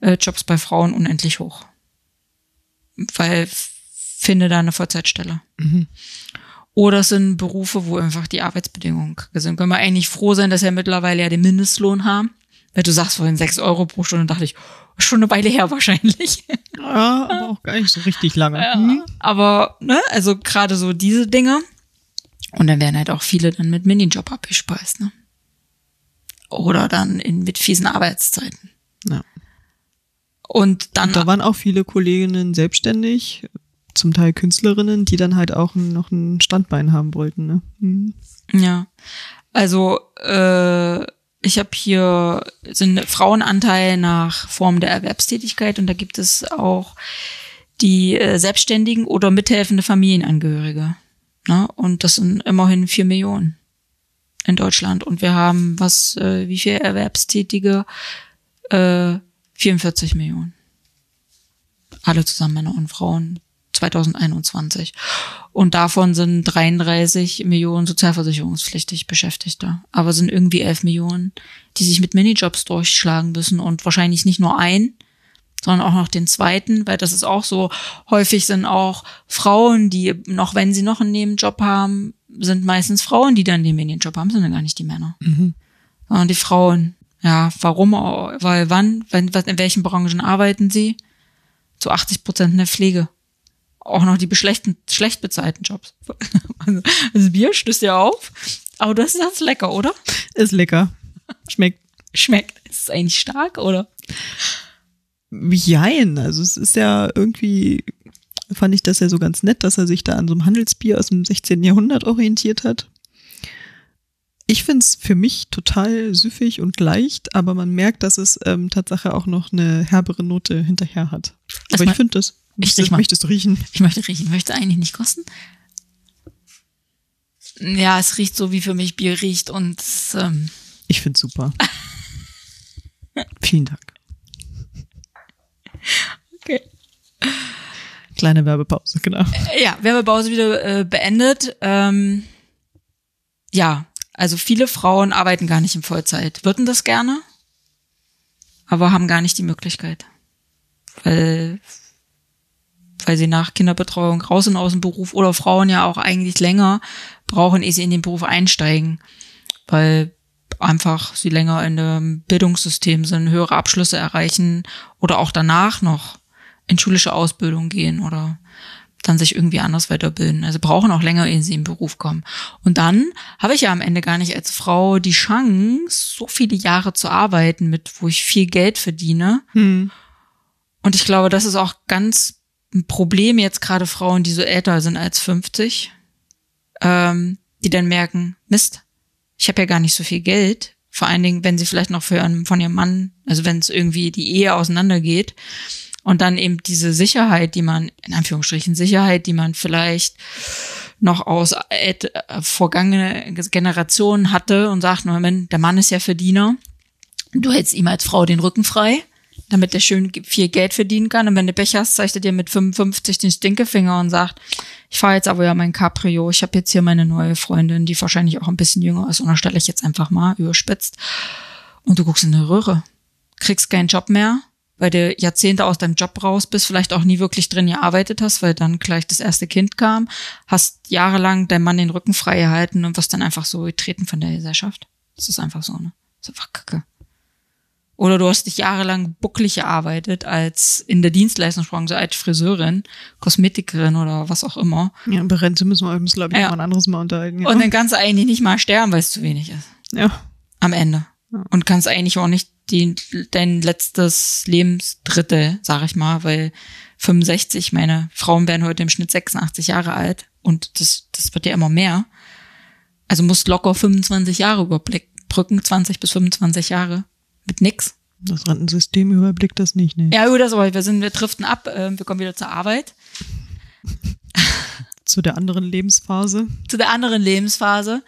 äh, Jobs bei Frauen unendlich hoch. Weil finde da eine Vollzeitstelle. Mhm. Oder es sind Berufe, wo einfach die Arbeitsbedingungen sind. Können wir eigentlich froh sein, dass wir mittlerweile ja den Mindestlohn haben. Weil du sagst vorhin sechs Euro pro Stunde, dachte ich, schon eine Weile her [LAUGHS] wahrscheinlich. Ja, aber auch gar nicht so richtig lange. Ja, mhm. Aber, ne, also gerade so diese Dinge. Und dann werden halt auch viele dann mit Minijob abgespeist, ne? Oder dann in, mit fiesen Arbeitszeiten. Ja. Und dann. Und da waren auch viele Kolleginnen selbstständig, zum Teil Künstlerinnen, die dann halt auch noch ein Standbein haben wollten, ne? Mhm. Ja. Also, äh, ich habe hier sind Frauenanteil nach Form der Erwerbstätigkeit und da gibt es auch die äh, Selbstständigen oder mithelfende Familienangehörige. Ne? Und das sind immerhin vier Millionen in Deutschland. Und wir haben was, äh, wie viel Erwerbstätige? Äh, 44 Millionen. Alle zusammen Männer und Frauen 2021. Und davon sind 33 Millionen sozialversicherungspflichtig Beschäftigte. Aber sind irgendwie 11 Millionen, die sich mit Minijobs durchschlagen müssen und wahrscheinlich nicht nur ein, sondern auch noch den zweiten, weil das ist auch so, häufig sind auch Frauen, die, noch wenn sie noch einen Nebenjob haben, sind meistens Frauen, die dann den Nebenjob haben, sind dann gar nicht die Männer. Mhm. Und die Frauen, ja, warum, weil wann, wenn, in welchen Branchen arbeiten sie? Zu 80 Prozent in der Pflege. Auch noch die schlechten, schlecht bezahlten Jobs. [LAUGHS] Also, das Bier stößt ja auf. Aber das ist jetzt lecker, oder? Ist lecker. Schmeckt. Schmeckt. Ist es eigentlich stark, oder? Jein, also es ist ja irgendwie, fand ich das ja so ganz nett, dass er sich da an so einem Handelsbier aus dem 16. Jahrhundert orientiert hat. Ich find's für mich total süffig und leicht, aber man merkt, dass es ähm, Tatsache auch noch eine herbere Note hinterher hat. aber ich finde das. Ich riech mal. Möchtest du riechen? Ich möchte riechen. Möchte eigentlich nicht kosten. Ja, es riecht so, wie für mich Bier riecht und ähm ich find's super. [LAUGHS] Vielen Dank. Kleine Werbepause, genau. Äh, ja, Werbepause wieder äh, beendet. Ähm, ja, also viele Frauen arbeiten gar nicht in Vollzeit, würden das gerne, aber haben gar nicht die Möglichkeit. Weil, weil sie nach Kinderbetreuung raus sind aus dem Beruf oder Frauen ja auch eigentlich länger brauchen, ehe sie in den Beruf einsteigen. Weil einfach sie länger in dem Bildungssystem sind, höhere Abschlüsse erreichen oder auch danach noch in schulische Ausbildung gehen oder dann sich irgendwie anders weiterbilden. Also brauchen auch länger, ehe sie in den Beruf kommen. Und dann habe ich ja am Ende gar nicht als Frau die Chance, so viele Jahre zu arbeiten, mit wo ich viel Geld verdiene. Hm. Und ich glaube, das ist auch ganz ein Problem jetzt gerade Frauen, die so älter sind als 50, ähm, die dann merken, Mist, ich habe ja gar nicht so viel Geld. Vor allen Dingen, wenn sie vielleicht noch für einen, von ihrem Mann, also wenn es irgendwie die Ehe auseinandergeht und dann eben diese Sicherheit, die man, in Anführungsstrichen Sicherheit, die man vielleicht noch aus äh, vergangene Generationen hatte und sagt, Moment, der Mann ist ja Verdiener. Du hältst ihm als Frau den Rücken frei damit der schön viel Geld verdienen kann. Und wenn du Pech hast, zeigt er dir mit 55 den Stinkefinger und sagt, ich fahre jetzt aber ja mein Cabrio, ich habe jetzt hier meine neue Freundin, die wahrscheinlich auch ein bisschen jünger ist, und dann stelle ich jetzt einfach mal überspitzt. Und du guckst in eine Röhre, kriegst keinen Job mehr, weil du Jahrzehnte aus deinem Job raus bist, vielleicht auch nie wirklich drin gearbeitet hast, weil dann gleich das erste Kind kam, hast jahrelang deinem Mann den Rücken frei gehalten und wirst dann einfach so getreten von der Gesellschaft. Das ist einfach so, ne? Das ist einfach kacke. Oder du hast dich jahrelang bucklig gearbeitet als in der Dienstleistungsbranche als Friseurin, Kosmetikerin oder was auch immer. Ja, über Rente müssen wir uns, glaube ich, ja. noch ein anderes Mal unterhalten. Ja. Und dann kannst du eigentlich nicht mal sterben, weil es zu wenig ist. Ja. Am Ende. Ja. Und kannst eigentlich auch nicht die, dein letztes Lebensdrittel, sag ich mal, weil 65, meine Frauen werden heute im Schnitt 86 Jahre alt und das, das wird ja immer mehr. Also musst locker 25 Jahre überbrücken, 20 bis 25 Jahre mit nix. Das Rentensystem überblickt das nicht, ne? Ja, gut, das aber wir sind, wir driften ab, äh, wir kommen wieder zur Arbeit. Zu der anderen Lebensphase. Zu der anderen Lebensphase.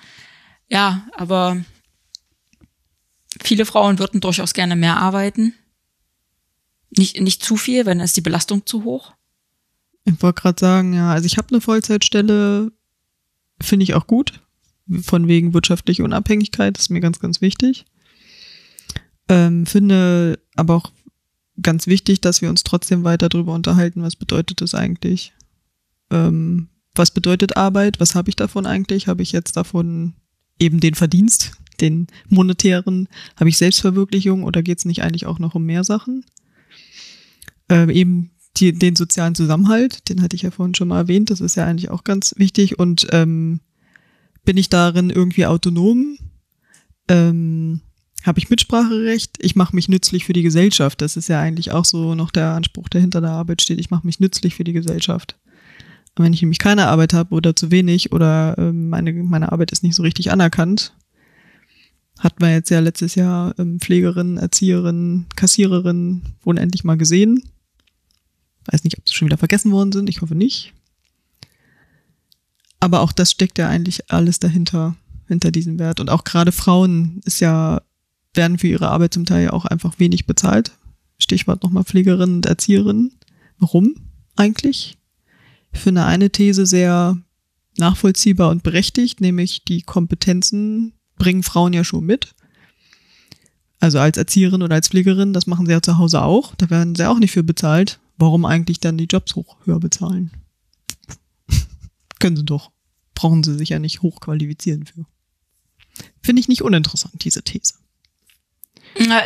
Ja, aber viele Frauen würden durchaus gerne mehr arbeiten. Nicht, nicht zu viel, wenn ist die Belastung zu hoch. Ich wollte gerade sagen, ja, also ich habe eine Vollzeitstelle, finde ich auch gut. Von wegen wirtschaftliche Unabhängigkeit, ist mir ganz, ganz wichtig. Ähm, finde aber auch ganz wichtig, dass wir uns trotzdem weiter darüber unterhalten, was bedeutet das eigentlich? Ähm, was bedeutet Arbeit? Was habe ich davon eigentlich? Habe ich jetzt davon eben den Verdienst, den monetären? Habe ich Selbstverwirklichung oder geht es nicht eigentlich auch noch um mehr Sachen? Ähm, eben die, den sozialen Zusammenhalt, den hatte ich ja vorhin schon mal erwähnt, das ist ja eigentlich auch ganz wichtig. Und ähm, bin ich darin irgendwie autonom? Ähm, habe ich Mitspracherecht, ich mache mich nützlich für die Gesellschaft. Das ist ja eigentlich auch so noch der Anspruch, der hinter der Arbeit steht. Ich mache mich nützlich für die Gesellschaft. Und wenn ich nämlich keine Arbeit habe oder zu wenig oder ähm, meine, meine Arbeit ist nicht so richtig anerkannt, hatten wir jetzt ja letztes Jahr ähm, Pflegerin, Erzieherin, Kassiererin wurden endlich mal gesehen. Weiß nicht, ob sie schon wieder vergessen worden sind, ich hoffe nicht. Aber auch das steckt ja eigentlich alles dahinter, hinter diesem Wert. Und auch gerade Frauen ist ja werden für ihre Arbeit zum Teil ja auch einfach wenig bezahlt. Stichwort nochmal Pflegerinnen und Erzieherinnen. Warum eigentlich? Ich finde eine These sehr nachvollziehbar und berechtigt, nämlich die Kompetenzen bringen Frauen ja schon mit. Also als Erzieherin oder als Pflegerin, das machen sie ja zu Hause auch. Da werden sie auch nicht für bezahlt. Warum eigentlich dann die Jobs hoch höher bezahlen? [LAUGHS] Können sie doch. Brauchen sie sich ja nicht hochqualifizieren für. Finde ich nicht uninteressant, diese These.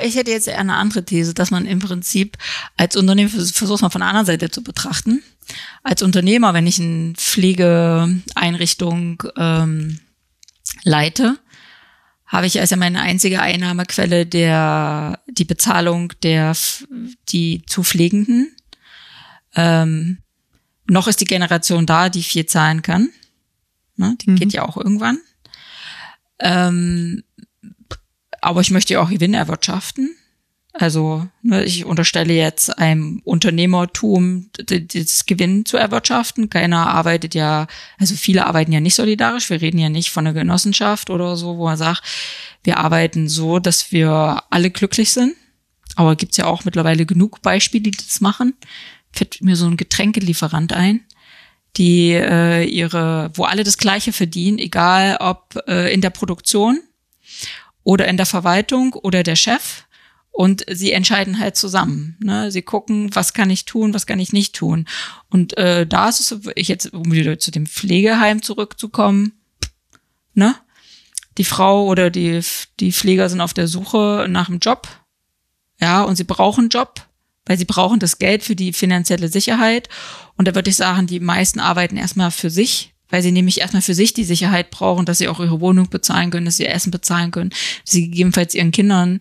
Ich hätte jetzt eher eine andere These, dass man im Prinzip als Unternehmen versucht man von der anderen Seite zu betrachten. Als Unternehmer, wenn ich eine Pflegeeinrichtung ähm, leite, habe ich also meine einzige Einnahmequelle der die Bezahlung der die zu Pflegenden. Ähm, noch ist die Generation da, die viel zahlen kann. Ne, die mhm. geht ja auch irgendwann. Ähm, aber ich möchte ja auch Gewinn erwirtschaften. Also ne, ich unterstelle jetzt einem Unternehmertum das Gewinn zu erwirtschaften. Keiner arbeitet ja, also viele arbeiten ja nicht solidarisch. Wir reden ja nicht von einer Genossenschaft oder so, wo man sagt, wir arbeiten so, dass wir alle glücklich sind. Aber gibt's ja auch mittlerweile genug Beispiele, die das machen. Fällt mir so ein Getränkelieferant ein, die äh, ihre, wo alle das Gleiche verdienen, egal ob äh, in der Produktion oder in der Verwaltung oder der Chef. Und sie entscheiden halt zusammen. Ne? Sie gucken, was kann ich tun, was kann ich nicht tun. Und äh, da ist es, ich jetzt, um wieder zu dem Pflegeheim zurückzukommen, ne? Die Frau oder die, die Pfleger sind auf der Suche nach einem Job. Ja, und sie brauchen einen Job. weil sie brauchen das Geld für die finanzielle Sicherheit. Und da würde ich sagen, die meisten arbeiten erstmal für sich, weil sie nämlich erstmal für sich die Sicherheit brauchen, dass sie auch ihre Wohnung bezahlen können, dass sie ihr Essen bezahlen können, dass sie gegebenenfalls ihren Kindern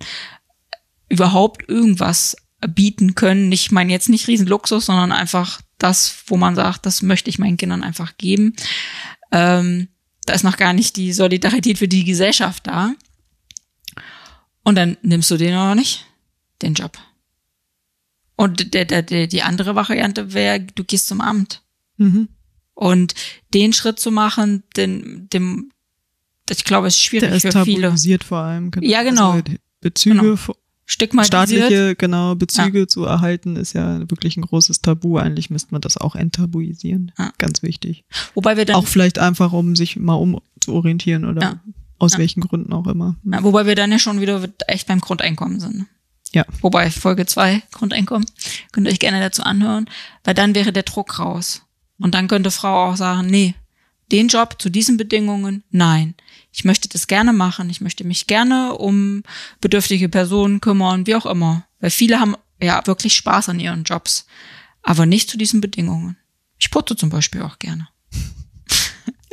überhaupt irgendwas bieten können. Ich meine jetzt nicht Riesenluxus, sondern einfach das, wo man sagt, das möchte ich meinen Kindern einfach geben. Ähm, da ist noch gar nicht die Solidarität für die Gesellschaft da. Und dann nimmst du den noch nicht, den Job. Und der, der, der, die andere Variante wäre, du gehst zum Amt. Mhm. Und den Schritt zu machen, den, dem, ich glaube, es ist schwierig Der ist für viele. vor allem. Ja, genau. Also Bezüge, Genau. Stigmatisiert. staatliche, genau, Bezüge zu erhalten, ist ja wirklich ein großes Tabu. Eigentlich müsste man das auch enttabuisieren. Ja. Ganz wichtig. Wobei wir dann, Auch vielleicht einfach, um sich mal umzuorientieren oder Ja. aus Ja. welchen Gründen auch immer. ja, wobei wir dann ja schon wieder echt beim Grundeinkommen sind. Ja. Wobei Folge zwei Grundeinkommen, [LAUGHS] könnt ihr euch gerne dazu anhören, weil dann wäre der Druck raus. Und dann könnte Frau auch sagen, nee, den Job zu diesen Bedingungen, nein. Ich möchte das gerne machen, ich möchte mich gerne um bedürftige Personen kümmern, wie auch immer. Weil viele haben ja wirklich Spaß an ihren Jobs, aber nicht zu diesen Bedingungen. Ich putze zum Beispiel auch gerne. [LAUGHS]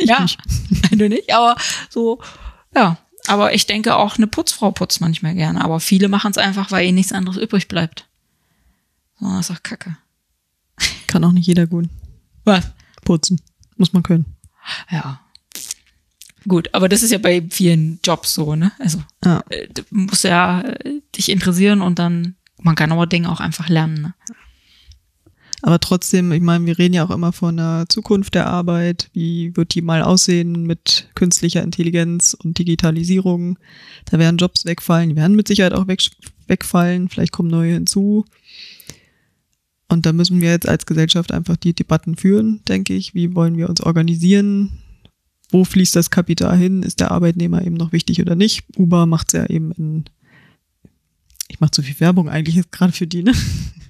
Ich ja, nicht. [LAUGHS] du nicht, aber so, ja. Aber ich denke auch, eine Putzfrau putzt manchmal gerne. Aber viele machen es einfach, weil ihnen nichts anderes übrig bleibt. So, das ist auch kacke. Kann auch nicht jeder gut Was? putzen. Muss man können. Ja. Gut, aber das ist ja bei vielen Jobs so, ne? Also, Ja. äh, du musst ja äh, dich interessieren und dann, man kann aber Dinge auch einfach lernen, ne? Aber trotzdem, ich meine, wir reden ja auch immer von der Zukunft der Arbeit. Wie wird die mal aussehen mit künstlicher Intelligenz und Digitalisierung? Da werden Jobs wegfallen, die werden mit Sicherheit auch weg, wegfallen. Vielleicht kommen neue hinzu. Und da müssen wir jetzt als Gesellschaft einfach die Debatten führen, denke ich. Wie wollen wir uns organisieren? Wo fließt das Kapital hin? Ist der Arbeitnehmer eben noch wichtig oder nicht? Uber macht es ja eben in, ich mache zu viel Werbung eigentlich jetzt gerade für die, ne?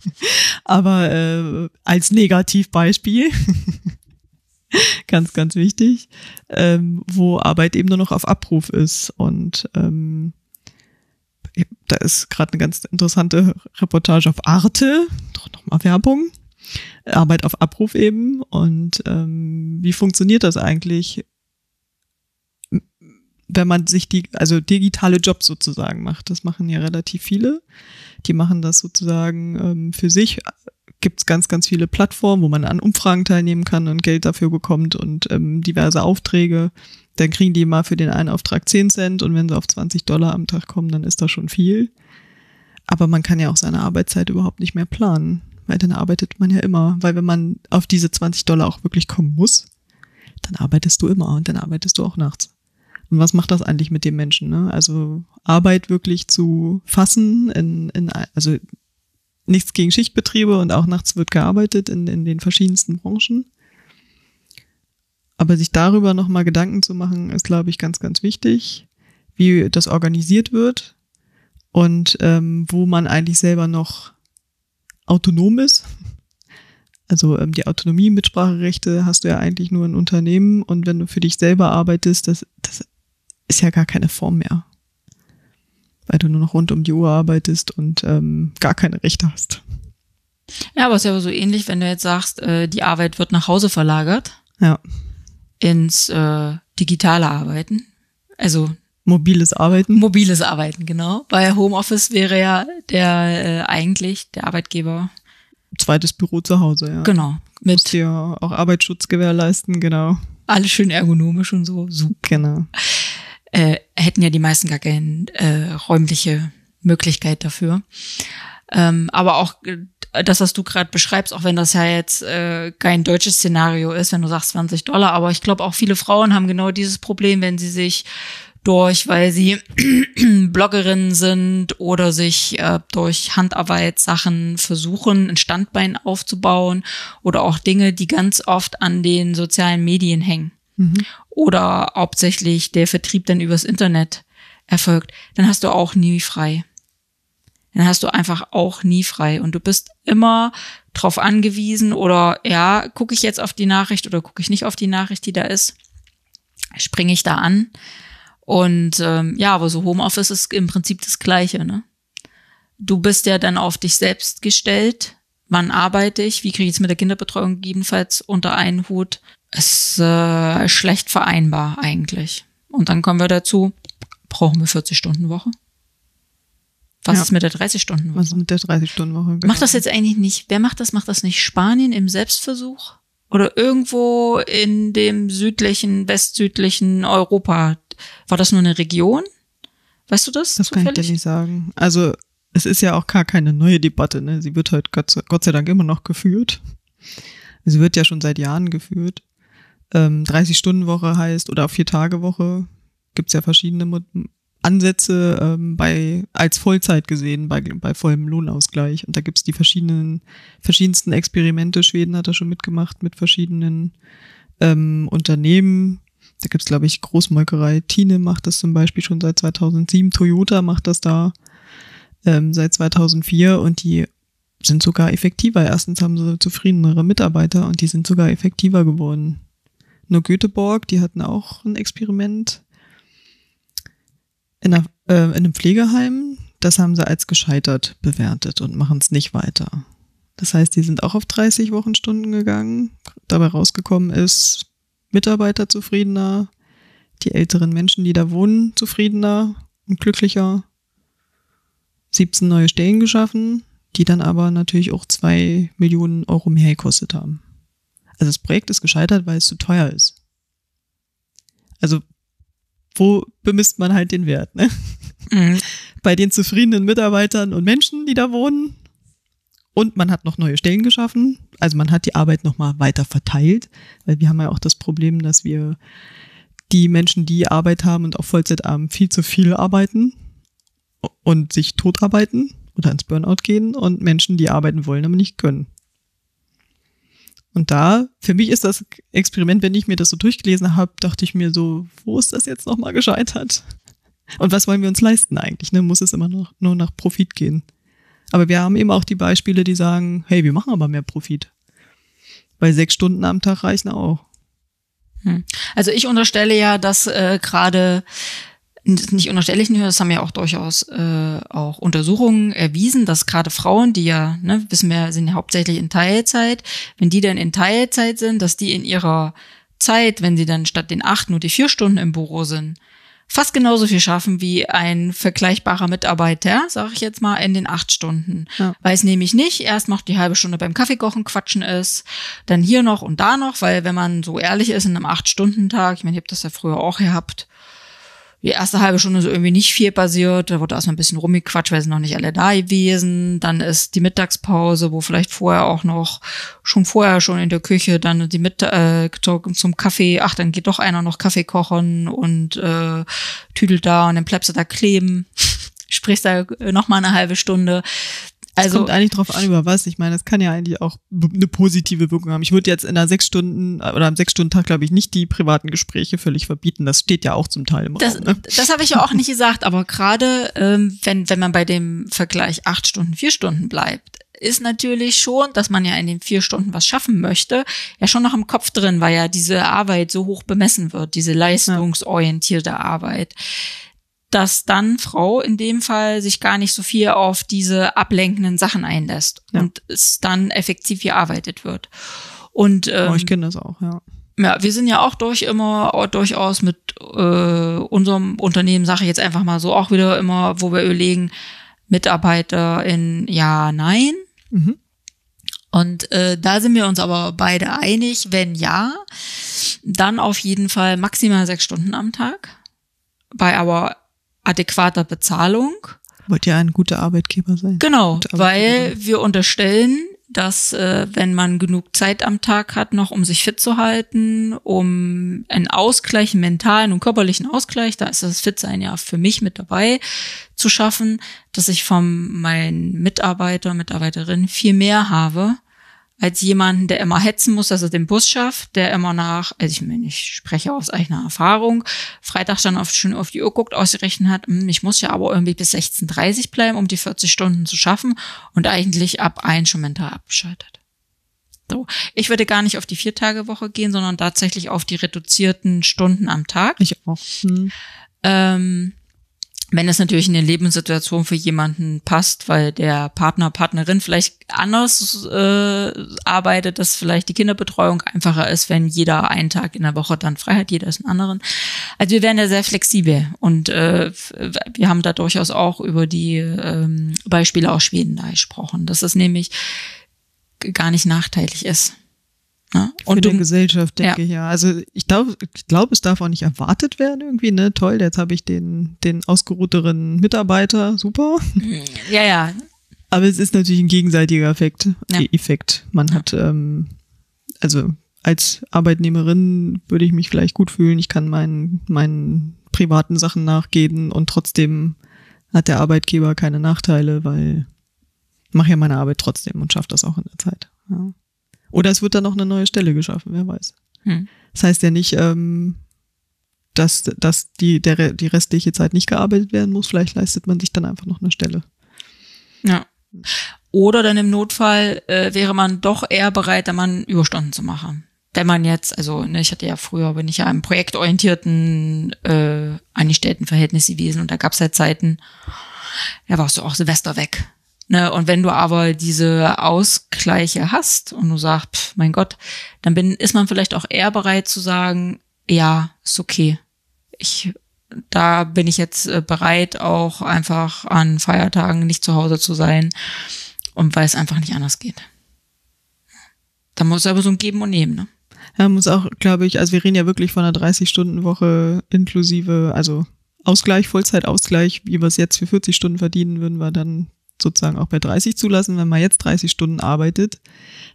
[LAUGHS] Aber äh, als Negativbeispiel, [LAUGHS] ganz, ganz wichtig, ähm, wo Arbeit eben nur noch auf Abruf ist. Und ähm, da ist gerade eine ganz interessante Reportage auf Arte, doch nochmal Werbung, Arbeit auf Abruf eben. Und ähm, wie funktioniert das eigentlich, wenn man sich die, also digitale Jobs sozusagen macht? Das machen ja relativ viele. Die machen das sozusagen ähm, für sich. Gibt es ganz, ganz viele Plattformen, wo man an Umfragen teilnehmen kann und Geld dafür bekommt und ähm, diverse Aufträge. Dann kriegen die mal für den einen Auftrag 10 Cent und wenn sie auf 20 Dollar am Tag kommen, dann ist das schon viel. Aber man kann ja auch seine Arbeitszeit überhaupt nicht mehr planen, weil dann arbeitet man ja immer. Weil wenn man auf diese 20 Dollar auch wirklich kommen muss, dann arbeitest du immer und dann arbeitest du auch nachts. Und was macht das eigentlich mit dem Menschen? Ne? Also Arbeit wirklich zu fassen, in, in, also nichts gegen Schichtbetriebe und auch nachts wird gearbeitet in, in den verschiedensten Branchen. Aber sich darüber nochmal Gedanken zu machen, ist, glaube ich, ganz, ganz wichtig, wie das organisiert wird und ähm, wo man eigentlich selber noch autonom ist. Also ähm, die Autonomie, Mitspracherechte hast du ja eigentlich nur in Unternehmen und wenn du für dich selber arbeitest, das, das ist ja gar keine Form mehr. Weil du nur noch rund um die Uhr arbeitest und ähm, gar keine Rechte hast. Ja, aber es ist ja so ähnlich, wenn du jetzt sagst, äh, die Arbeit wird nach Hause verlagert Ja. ins äh, digitale Arbeiten. Also Mobiles Arbeiten. mobiles Arbeiten, genau. Bei Homeoffice wäre ja der äh, eigentlich der Arbeitgeber, Zweites Büro zu Hause, ja. genau, Musst mit dir auch Arbeitsschutz gewährleisten, genau. alles schön ergonomisch und so, super. Genau. Äh, hätten ja die meisten gar keine äh, räumliche Möglichkeit dafür. Ähm, aber auch äh, das, was du gerade beschreibst, auch wenn das ja jetzt äh, kein deutsches Szenario ist, wenn du sagst 20 Dollar, aber ich glaube auch viele Frauen haben genau dieses Problem, wenn sie sich durch, weil sie [CLEARS THROAT] Bloggerinnen sind oder sich äh, durch Handarbeit Sachen versuchen, ein Standbein aufzubauen oder auch Dinge, die ganz oft an den sozialen Medien hängen Mhm. oder hauptsächlich der Vertrieb dann übers Internet erfolgt, dann hast du auch nie frei. Dann hast du einfach auch nie frei und du bist immer drauf angewiesen oder ja, gucke ich jetzt auf die Nachricht oder gucke ich nicht auf die Nachricht, die da ist, springe ich da an und ähm, ja, aber so Homeoffice ist im Prinzip das Gleiche, ne? du bist ja dann auf dich selbst gestellt. Wann arbeite ich? Wie kriege ich es mit der Kinderbetreuung gegebenenfalls unter einen Hut? Ist äh, schlecht vereinbar eigentlich. Und dann kommen wir dazu, brauchen wir 40 Stunden Woche? Was Ja. ist mit der 30 Stunden Woche? Was ist mit der 30-Stunden-Woche? Macht das jetzt eigentlich nicht, wer macht das? Macht das nicht Spanien im Selbstversuch? Oder irgendwo in dem südlichen, westsüdlichen Europa? War das nur eine Region? Weißt du das? Das kann ich dir nicht sagen. Also es ist ja auch gar keine neue Debatte. Ne? Sie wird halt Gott sei Dank immer noch geführt. Sie wird ja schon seit Jahren geführt. Ähm, 30-Stunden-Woche heißt oder Vier-Tage-Woche. Gibt's ja verschiedene Mo Ansätze ähm, bei als Vollzeit gesehen, bei, bei vollem Lohnausgleich. Und da gibt's die verschiedenen, verschiedensten Experimente. Schweden hat da schon mitgemacht mit verschiedenen ähm, Unternehmen. Da gibt's glaube ich, Großmolkerei. Tine macht das zum Beispiel schon seit 2007. Toyota macht das da ähm, seit 2004 und die sind sogar effektiver. Erstens haben sie zufriedenere Mitarbeiter und die sind sogar effektiver geworden. Nur Göteborg, die hatten auch ein Experiment in, einer, äh, in einem Pflegeheim. Das haben sie als gescheitert bewertet und machen es nicht weiter. Das heißt, die sind auch auf 30 Wochenstunden gegangen. Dabei rausgekommen ist, Mitarbeiter zufriedener, die älteren Menschen, die da wohnen, zufriedener und glücklicher. 17 neue Stellen geschaffen, die dann aber natürlich auch zwei Millionen Euro mehr gekostet haben. Also das Projekt ist gescheitert, weil es zu teuer ist. Also wo bemisst man halt den Wert? Ne? Mhm. Bei den zufriedenen Mitarbeitern und Menschen, die da wohnen. Und man hat noch neue Stellen geschaffen. Also man hat die Arbeit nochmal weiter verteilt, weil wir haben ja auch das Problem, dass wir die Menschen, die Arbeit haben und auch Vollzeit haben, viel zu viel arbeiten und sich totarbeiten oder ins Burnout gehen und Menschen, die arbeiten wollen, aber nicht können. Und da, für mich ist das Experiment, wenn ich mir das so durchgelesen habe, dachte ich mir so, wo ist das jetzt nochmal gescheitert? Und was wollen wir uns leisten eigentlich? Ne? Muss es immer noch nur nach Profit gehen? Aber wir haben eben auch die Beispiele, die sagen, hey, wir machen aber mehr Profit. Weil sechs Stunden am Tag reichen auch. Also ich unterstelle ja, dass äh, gerade nicht unterstelle nur, das haben ja auch durchaus äh, auch Untersuchungen erwiesen, dass gerade Frauen, die ja, ne, wissen wir, sind ja hauptsächlich in Teilzeit, wenn die dann in Teilzeit sind, dass die in ihrer Zeit, wenn sie dann statt den acht nur die vier Stunden im Büro sind, fast genauso viel schaffen wie ein vergleichbarer Mitarbeiter, sage ich jetzt mal, in den acht Stunden. Ja. Weil es nämlich nicht erst noch die halbe Stunde beim Kaffeekochen quatschen ist, dann hier noch und da noch, weil wenn man so ehrlich ist in einem Acht-Stunden-Tag, ich meine, ich habe das ja früher auch gehabt, die erste halbe Stunde ist irgendwie nicht viel passiert, da wurde erstmal ein bisschen rumgequatscht, weil sind noch nicht alle da gewesen. Dann ist die Mittagspause, wo vielleicht vorher auch noch, schon vorher schon in der Küche, dann die Mitt äh, zum Kaffee, ach, dann geht doch einer noch Kaffee kochen und äh, tüdelt da und dann bleibst du da kleben, [LAUGHS] sprichst da noch mal eine halbe Stunde. Es Also kommt eigentlich drauf an, über was. Ich meine, das kann ja eigentlich auch eine positive Wirkung haben. Ich würde jetzt in einer sechs Stunden oder am sechs Stunden Tag, glaube ich, nicht die privaten Gespräche völlig verbieten. Das steht ja auch zum Teil im Das, Raum. Ne? das habe ich ja auch nicht gesagt, aber gerade ähm, wenn, wenn man bei dem Vergleich acht Stunden, vier Stunden bleibt, ist natürlich schon, dass man ja in den vier Stunden was schaffen möchte, ja schon noch im Kopf drin, weil ja diese Arbeit so hoch bemessen wird, diese leistungsorientierte Arbeit, dass dann Frau in dem Fall sich gar nicht so viel auf diese ablenkenden Sachen einlässt Ja. und es dann effektiv gearbeitet wird. Und ähm, oh, ich kenne das auch, ja. ja, wir sind ja auch durch immer auch durchaus mit äh, unserem Unternehmen, sage ich jetzt einfach mal so, auch wieder immer, wo wir überlegen, Mitarbeiter in ja, nein. Mhm. Und äh, da sind wir uns aber beide einig, wenn ja, dann auf jeden Fall maximal sechs Stunden am Tag. Bei aber adäquater Bezahlung. Wollt ihr ein guter Arbeitgeber sein? Genau, Gute weil Arbeitgeber. wir unterstellen, dass äh, wenn man genug Zeit am Tag hat, noch um sich fit zu halten, um einen Ausgleich, einen mentalen und körperlichen Ausgleich, da ist das Fitsein ja für mich mit dabei, zu schaffen, dass ich von meinen Mitarbeiter, Mitarbeiterin viel mehr habe, als jemanden, der immer hetzen muss, dass er den Bus schafft, der immer nach, also ich meine, ich spreche aus eigener Erfahrung, Freitag dann auf, schön auf die Uhr guckt, ausgerechnet hat, hm, ich muss ja aber irgendwie bis 16.30 bleiben, um die 40 Stunden zu schaffen und eigentlich ab ein schon mental abgeschaltet. So. Ich würde gar nicht auf die Vier-Tage-Woche gehen, sondern tatsächlich auf die reduzierten Stunden am Tag. Ich auch. Hm. Ähm, wenn es natürlich in eine Lebenssituation für jemanden passt, weil der Partner, Partnerin vielleicht anders äh, arbeitet, dass vielleicht die Kinderbetreuung einfacher ist, wenn jeder einen Tag in der Woche dann frei hat, jeder ist einen anderen. Also wir werden ja sehr flexibel und äh, wir haben da durchaus auch über die ähm, Beispiele aus Schweden da gesprochen, dass es nämlich gar nicht nachteilig ist. Ne? Und Für die Gesellschaft, denke ja. ich, ja. Also ich glaube, ich glaube, es darf auch nicht erwartet werden irgendwie, ne? Toll, jetzt habe ich den, den ausgeruhteren Mitarbeiter, super. Mhm. Ja, ja. Aber es ist natürlich ein gegenseitiger Effekt. Ja. Effekt. Man ja. hat, ähm, also als Arbeitnehmerin würde ich mich vielleicht gut fühlen. Ich kann meinen, meinen privaten Sachen nachgehen und trotzdem hat der Arbeitgeber keine Nachteile, weil ich mache ja meine Arbeit trotzdem und schaffe das auch in der Zeit. Ja. Oder es wird dann noch eine neue Stelle geschaffen, wer weiß. Hm. Das heißt ja nicht, ähm, dass, dass die, der, die restliche Zeit nicht gearbeitet werden muss. Vielleicht leistet man sich dann einfach noch eine Stelle. Ja. Oder dann im Notfall äh, wäre man doch eher bereit, dann mal Überstunden zu machen. Wenn man jetzt, also ne, ich hatte ja früher, bin ich ja im projektorientierten äh, Angestelltenverhältnis gewesen und da gab es halt Zeiten, da warst du auch Silvester weg. Ne, und wenn du aber diese Ausgleiche hast und du sagst, pff, mein Gott, dann bin, ist man vielleicht auch eher bereit zu sagen, ja, ist okay. Ich, da bin ich jetzt äh, bereit, auch einfach an Feiertagen nicht zu Hause zu sein und weil es einfach nicht anders geht. Da muss aber so ein Geben und Nehmen, ne? Ja, muss auch, glaube ich, also wir reden ja wirklich von einer 30-Stunden-Woche inklusive, also Ausgleich, Vollzeitausgleich, wie wir es jetzt für 40 Stunden verdienen, würden wir dann sozusagen auch bei 30 zulassen. Wenn man jetzt 30 Stunden arbeitet,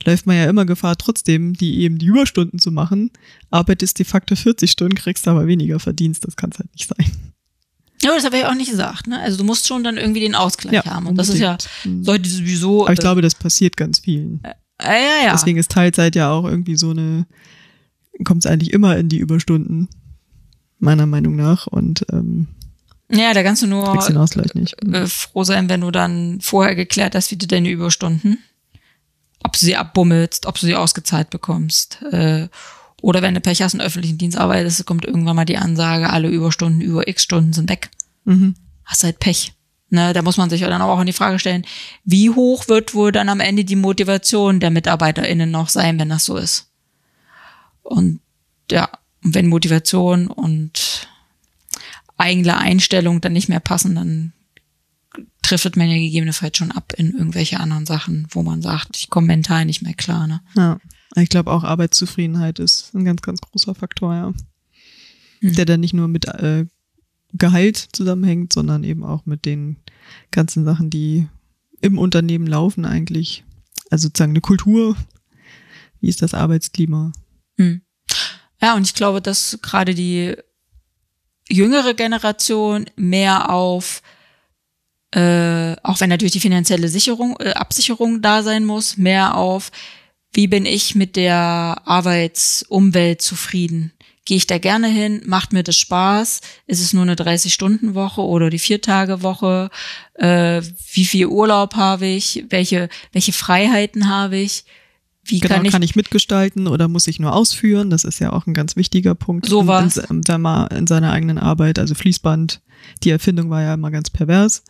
läuft man ja immer Gefahr, trotzdem die eben die Überstunden zu machen. Arbeitest de facto 40 Stunden, kriegst aber weniger Verdienst. Das kann es halt nicht sein. Ja, aber das habe ich auch nicht gesagt. Ne? Also du musst schon dann irgendwie den Ausgleich ja, haben. Und das ist ja, hm. sollte sowieso. Aber ich glaube, das passiert ganz vielen. Äh, ja, ja. Deswegen ist Teilzeit ja auch irgendwie so eine, kommt es eigentlich immer in die Überstunden, meiner Meinung nach. Und ähm, ja, da kannst du nur den Ausgleich nicht. Äh, froh sein, wenn du dann vorher geklärt hast, wie du deine Überstunden, ob du sie abbummelst, ob du sie ausgezahlt bekommst. Äh, oder wenn du Pech hast, in öffentlichen Dienst arbeitest, kommt irgendwann mal die Ansage, alle Überstunden über x Stunden sind weg. Mhm. Hast halt Pech. Ne, da muss man sich ja dann auch in die Frage stellen, wie hoch wird wohl dann am Ende die Motivation der MitarbeiterInnen noch sein, wenn das so ist? Und ja, wenn Motivation und eigene Einstellung dann nicht mehr passen, dann trifft man ja gegebenenfalls schon ab in irgendwelche anderen Sachen, wo man sagt, ich komme mental nicht mehr klar. Ne? Ja, ich glaube auch Arbeitszufriedenheit ist ein ganz, ganz großer Faktor, ja. Mhm. Der dann nicht nur mit äh, Gehalt zusammenhängt, sondern eben auch mit den ganzen Sachen, die im Unternehmen laufen eigentlich. Also sozusagen eine Kultur. Wie ist das Arbeitsklima? Mhm. Ja, und ich glaube, dass gerade die jüngere Generation mehr auf, äh, auch wenn natürlich die finanzielle Sicherung, äh, Absicherung da sein muss, mehr auf, wie bin ich mit der Arbeitsumwelt zufrieden? Gehe ich da gerne hin? Macht mir das Spaß? Ist es nur eine 30-Stunden-Woche oder die Vier-Tage-Woche? Äh, wie viel Urlaub habe ich? Welche, welche Freiheiten habe ich? Wie genau, kann ich, kann ich mitgestalten oder muss ich nur ausführen? Das ist ja auch ein ganz wichtiger Punkt so in, in, in, seiner eigenen Arbeit. Also Fließband, die Erfindung war ja immer ganz pervers,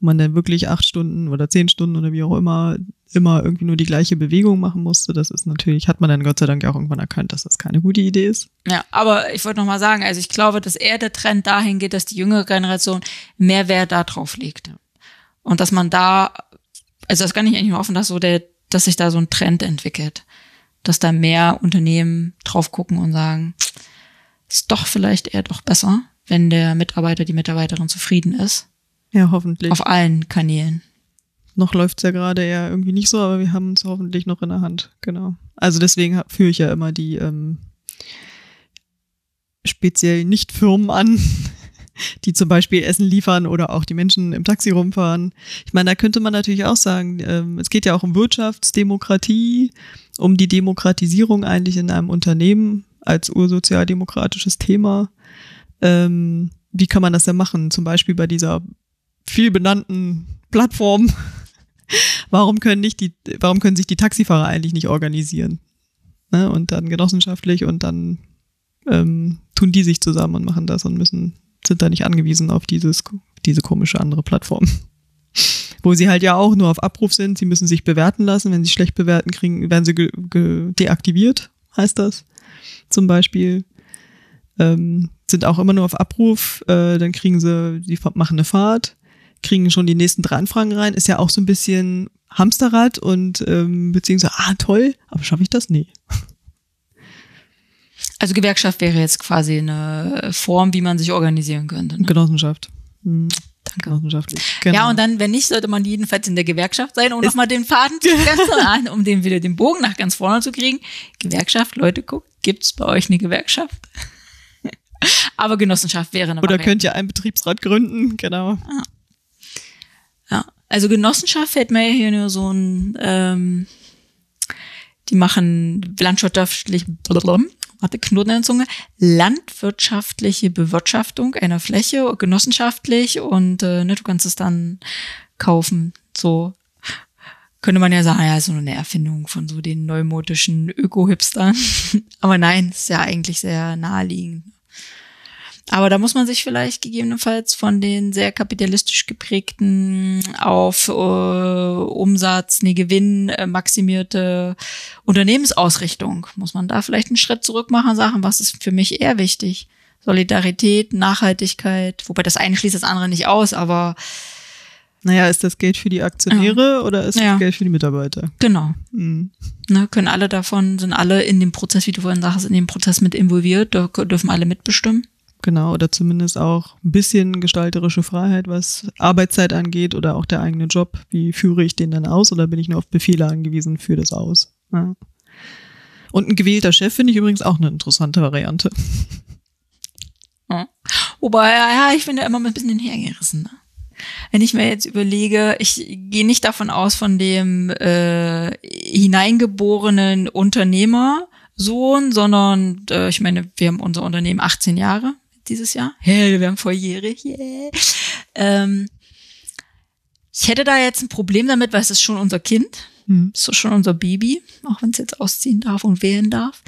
wo man dann wirklich acht Stunden oder zehn Stunden oder wie auch immer immer irgendwie nur die gleiche Bewegung machen musste. Das ist natürlich, hat man dann Gott sei Dank auch irgendwann erkannt, dass das keine gute Idee ist. Ja, aber ich wollte noch mal sagen, also ich glaube, dass eher der Trend dahin geht, dass die jüngere Generation mehr Wert darauf legt. Und dass man da, also das kann ich eigentlich nur hoffen, dass so der dass sich da so ein Trend entwickelt, dass da mehr Unternehmen drauf gucken und sagen, ist doch vielleicht eher doch besser, wenn der Mitarbeiter, die Mitarbeiterin zufrieden ist. Ja, hoffentlich. Auf allen Kanälen. Noch läuft's ja gerade eher irgendwie nicht so, aber wir haben es hoffentlich noch in der Hand. Genau. Also deswegen führe ich ja immer die ähm, speziell nicht Firmen an, die zum Beispiel Essen liefern oder auch die Menschen im Taxi rumfahren. Ich meine, da könnte man natürlich auch sagen, ähm, es geht ja auch um Wirtschaftsdemokratie, um die Demokratisierung eigentlich in einem Unternehmen als ursozialdemokratisches Thema. Ähm, wie kann man das denn machen? Zum Beispiel bei dieser viel benannten Plattform. [LAUGHS] warum können nicht die, warum können sich die Taxifahrer eigentlich nicht organisieren? Ne? Und dann genossenschaftlich und dann ähm, tun die sich zusammen und machen das und müssen sind da nicht angewiesen auf dieses, diese komische andere Plattform. [LAUGHS] Wo sie halt ja auch nur auf Abruf sind. Sie müssen sich bewerten lassen. Wenn sie schlecht bewerten, kriegen, werden sie deaktiviert, heißt das. Zum Beispiel. Ähm, sind auch immer nur auf Abruf. Äh, dann kriegen sie, die machen eine Fahrt, kriegen schon die nächsten drei Anfragen rein. Ist ja auch so ein bisschen Hamsterrad und ähm, beziehungsweise, ah, toll, aber schaffe ich das? Nee. [LAUGHS] Also Gewerkschaft wäre jetzt quasi eine Form, wie man sich organisieren könnte. Ne? Genossenschaft. Hm. Danke. Genossenschaftlich. Ja, und dann, wenn nicht, sollte man jedenfalls in der Gewerkschaft sein, um nochmal den Faden zu an, um den wieder den Bogen nach ganz vorne zu kriegen. Gewerkschaft, Leute, guckt, gibt's bei euch eine Gewerkschaft? [LAUGHS] Aber Genossenschaft wäre eine Oder Variante. könnt ihr einen Betriebsrat gründen, genau. Ja, also Genossenschaft fällt mir hier nur so ein, ähm, die machen landwirtschaftlich, warte, Knoten in der Zunge, landwirtschaftliche Bewirtschaftung einer Fläche, genossenschaftlich und äh, ne, du kannst es dann kaufen, so könnte man ja sagen, ja, so eine Erfindung von so den neumodischen Öko-Hipstern. [LAUGHS] Aber nein, ist ja eigentlich sehr naheliegend. Aber da muss man sich vielleicht gegebenenfalls von den sehr kapitalistisch geprägten auf äh, Umsatz, nee, Gewinn äh, maximierte Unternehmensausrichtung, muss man da vielleicht einen Schritt zurück machen sagen, was ist für mich eher wichtig? Solidarität, Nachhaltigkeit, wobei das eine schließt das andere nicht aus, aber Naja, ist das Geld für die Aktionäre oder ist Ja. das Geld für die Mitarbeiter? genau. Hm. Ne, können alle davon, sind alle in dem Prozess, wie du vorhin sagst, in dem Prozess mit involviert, dürfen alle mitbestimmen. Genau, oder zumindest auch ein bisschen gestalterische Freiheit, was Arbeitszeit angeht oder auch der eigene Job. Wie führe ich den dann aus oder bin ich nur auf Befehle angewiesen, führe das aus? Ja. Und ein gewählter Chef finde ich übrigens auch eine interessante Variante. Ja. Wobei, ja, ich bin da immer ein bisschen hinhergerissen. Ne? Wenn ich mir jetzt überlege, ich gehe nicht davon aus, von dem äh, hineingeborenen Unternehmersohn, sondern äh, ich meine, wir haben unser Unternehmen 18 Jahre dieses Jahr. Hey, wir haben volljährig. Yeah. Ähm, ich hätte da jetzt ein Problem damit, weil es ist schon unser Kind. Hm. ist schon unser Baby, auch wenn es jetzt ausziehen darf und wählen darf.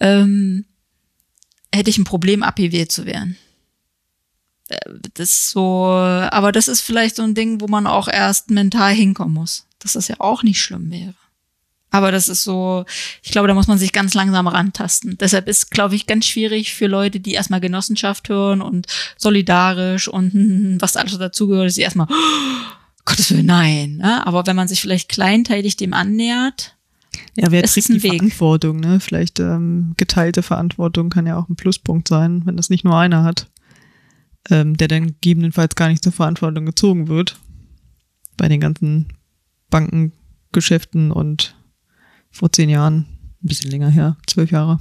Ähm, hätte ich ein Problem, abgewählt zu werden. Äh, Das ist so, aber das ist vielleicht so ein Ding, wo man auch erst mental hinkommen muss. Dass das ja auch nicht schlimm wäre. Aber das ist so, ich glaube, da muss man sich ganz langsam rantasten. Deshalb ist, glaube ich, ganz schwierig für Leute, die erstmal Genossenschaft hören und solidarisch und [LAUGHS] was alles dazugehört, dass sie erstmal, oh, [GASPS] Gottes Willen, nein. Ne? Aber wenn man sich vielleicht kleinteilig dem annähert, Ja, wer trägt ist die Weg. Verantwortung, ne? Vielleicht ähm, geteilte Verantwortung kann ja auch ein Pluspunkt sein, wenn das nicht nur einer hat, ähm, der dann gegebenenfalls gar nicht zur Verantwortung gezogen wird. Bei den ganzen Bankengeschäften und vor zehn Jahren, ein bisschen länger her, zwölf Jahre.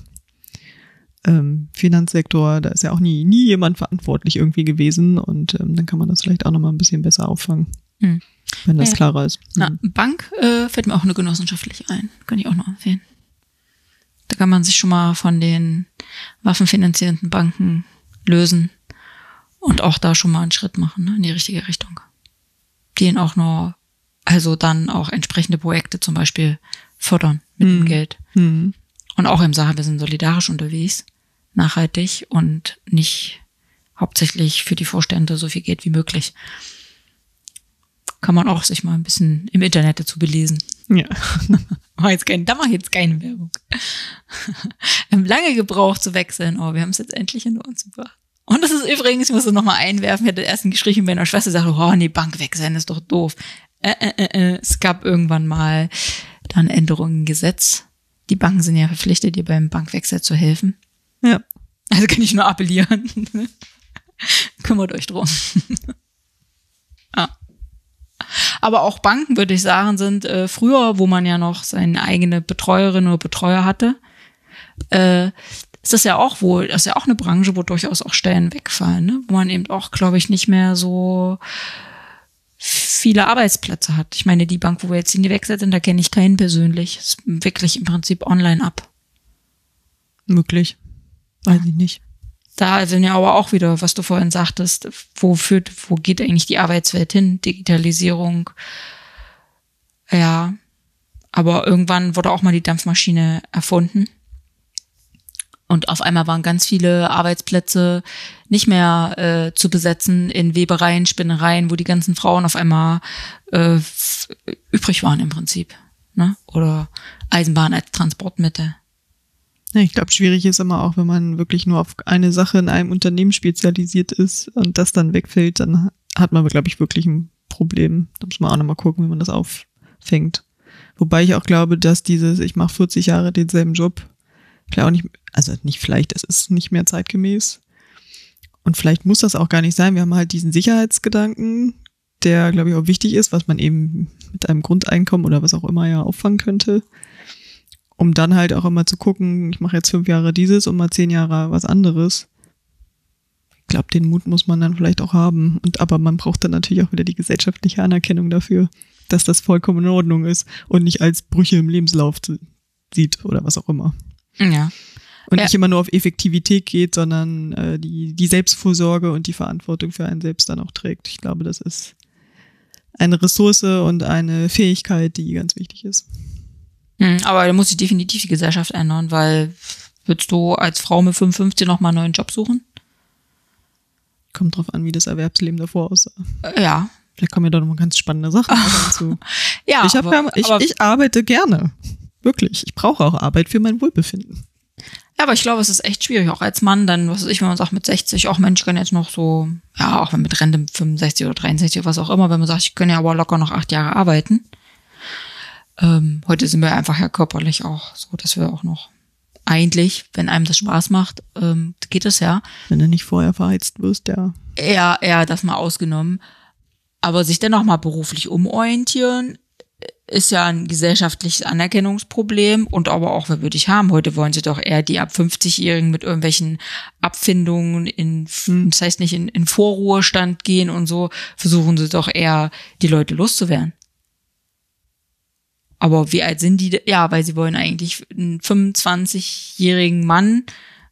Ähm, Finanzsektor, da ist ja auch nie, nie jemand verantwortlich irgendwie gewesen und ähm, dann kann man das vielleicht auch nochmal ein bisschen besser auffangen, Hm. wenn das Ja. klarer ist. Na, Mhm. Bank äh, fällt mir auch eine genossenschaftliche ein. Kann ich auch noch empfehlen. Da kann man sich schon mal von den waffenfinanzierenden Banken lösen und auch da schon mal einen Schritt machen, ne, in die richtige Richtung. Den auch nur, also dann auch entsprechende Projekte zum Beispiel fördern mit dem Mhm. Geld. Mhm. Und auch im Sache, wir sind solidarisch unterwegs, nachhaltig und nicht hauptsächlich für die Vorstände so viel Geld wie möglich. Kann man auch sich mal ein bisschen im Internet dazu belesen. Ja. [LAUGHS] Mach jetzt kein, da mache ich jetzt keine Werbung. [LAUGHS] wir haben lange gebraucht zu wechseln, aber wir haben es jetzt endlich hinter uns gebracht. Und das ist übrigens, ich muss es nochmal einwerfen, ich hatte erst ein Gespräch mit meiner Schwester, sagte, oh nee, Bank wechseln ist doch doof. Äh, äh, äh, äh. Es gab irgendwann mal dann Änderungen im Gesetz. Die Banken sind ja verpflichtet, dir beim Bankwechsel zu helfen. Ja. Also kann ich nur appellieren. [LAUGHS] Kümmert euch drum. ja. [LAUGHS] Aber auch Banken, würde ich sagen, sind äh, früher, wo man ja noch seine eigene Betreuerin oder Betreuer hatte, äh, ist das ja auch wohl, das ist ja auch eine Branche, wo durchaus auch Stellen wegfallen, ne? wo man eben auch, glaube ich, nicht mehr so viele Arbeitsplätze hat. Ich meine, die Bank, wo wir jetzt hingewechselt sind, da kenne ich keinen persönlich. Ist wirklich im Prinzip online ab. Möglich. Weiß ich nicht. Da sind ja aber auch wieder, was du vorhin sagtest, wo führt, wo geht eigentlich die Arbeitswelt hin? Digitalisierung. Ja. Aber irgendwann wurde auch mal die Dampfmaschine erfunden. Und auf einmal waren ganz viele Arbeitsplätze nicht mehr äh, zu besetzen in Webereien, Spinnereien, wo die ganzen Frauen auf einmal äh, übrig waren im Prinzip. Ne? Oder Eisenbahn als Transportmittel. Ja, ich glaube, schwierig ist immer auch, wenn man wirklich nur auf eine Sache in einem Unternehmen spezialisiert ist und das dann wegfällt, dann hat man, glaube ich, wirklich ein Problem. Da muss man auch nochmal gucken, wie man das auffängt. Wobei ich auch glaube, dass dieses, ich mache 40 Jahre denselben Job, klar auch nicht, also nicht vielleicht, es ist nicht mehr zeitgemäß. Und vielleicht muss das auch gar nicht sein. Wir haben halt diesen Sicherheitsgedanken, der, glaube ich, auch wichtig ist, was man eben mit einem Grundeinkommen oder was auch immer ja auffangen könnte um dann halt auch immer zu gucken, ich mache jetzt fünf Jahre dieses und mal zehn Jahre was anderes. Ich glaube, den Mut muss man dann vielleicht auch haben. Und aber man braucht dann natürlich auch wieder die gesellschaftliche Anerkennung dafür, dass das vollkommen in Ordnung ist und nicht als Brüche im Lebenslauf sieht oder was auch immer. Ja. Und Ja. nicht immer nur auf Effektivität geht, sondern äh, die, die Selbstvorsorge und die Verantwortung für einen selbst dann auch trägt. Ich glaube, das ist eine Ressource und eine Fähigkeit, die ganz wichtig ist. Hm, aber da muss sich definitiv die Gesellschaft ändern, weil würdest du als Frau mit 55 noch mal einen neuen Job suchen? Kommt drauf an, wie das Erwerbsleben davor aussah. Äh, ja. Vielleicht kommen ja da nochmal ganz spannende Sachen [LAUGHS] dazu. Ja, ich, hab aber, ja, ich, aber, ich arbeite gerne. Wirklich. Ich brauche auch Arbeit für mein Wohlbefinden. ja, aber ich glaube, es ist echt schwierig, auch als Mann, dann, was weiß ich, wenn man sagt mit 60, auch Mensch, ich kann jetzt noch so, ja, auch wenn mit Rente mit 65 oder 63 oder was auch immer, wenn man sagt, ich kann ja aber locker noch acht Jahre arbeiten. Ähm, heute sind wir einfach ja körperlich auch so, dass wir auch noch eigentlich, wenn einem das Spaß macht, ähm, geht es ja, Wenn du nicht vorher verheizt wirst, ja. eher, eher das mal ausgenommen. Aber sich dann noch mal beruflich umorientieren, ist ja ein gesellschaftliches Anerkennungsproblem und aber auch, wer würde ich haben? Heute wollen sie doch eher die ab 50-Jährigen mit irgendwelchen Abfindungen in, das heißt nicht in, in Vorruhestand gehen und so, versuchen sie doch eher, die Leute loszuwerden. Aber wie alt sind die? Ja, weil sie wollen eigentlich einen 25-jährigen Mann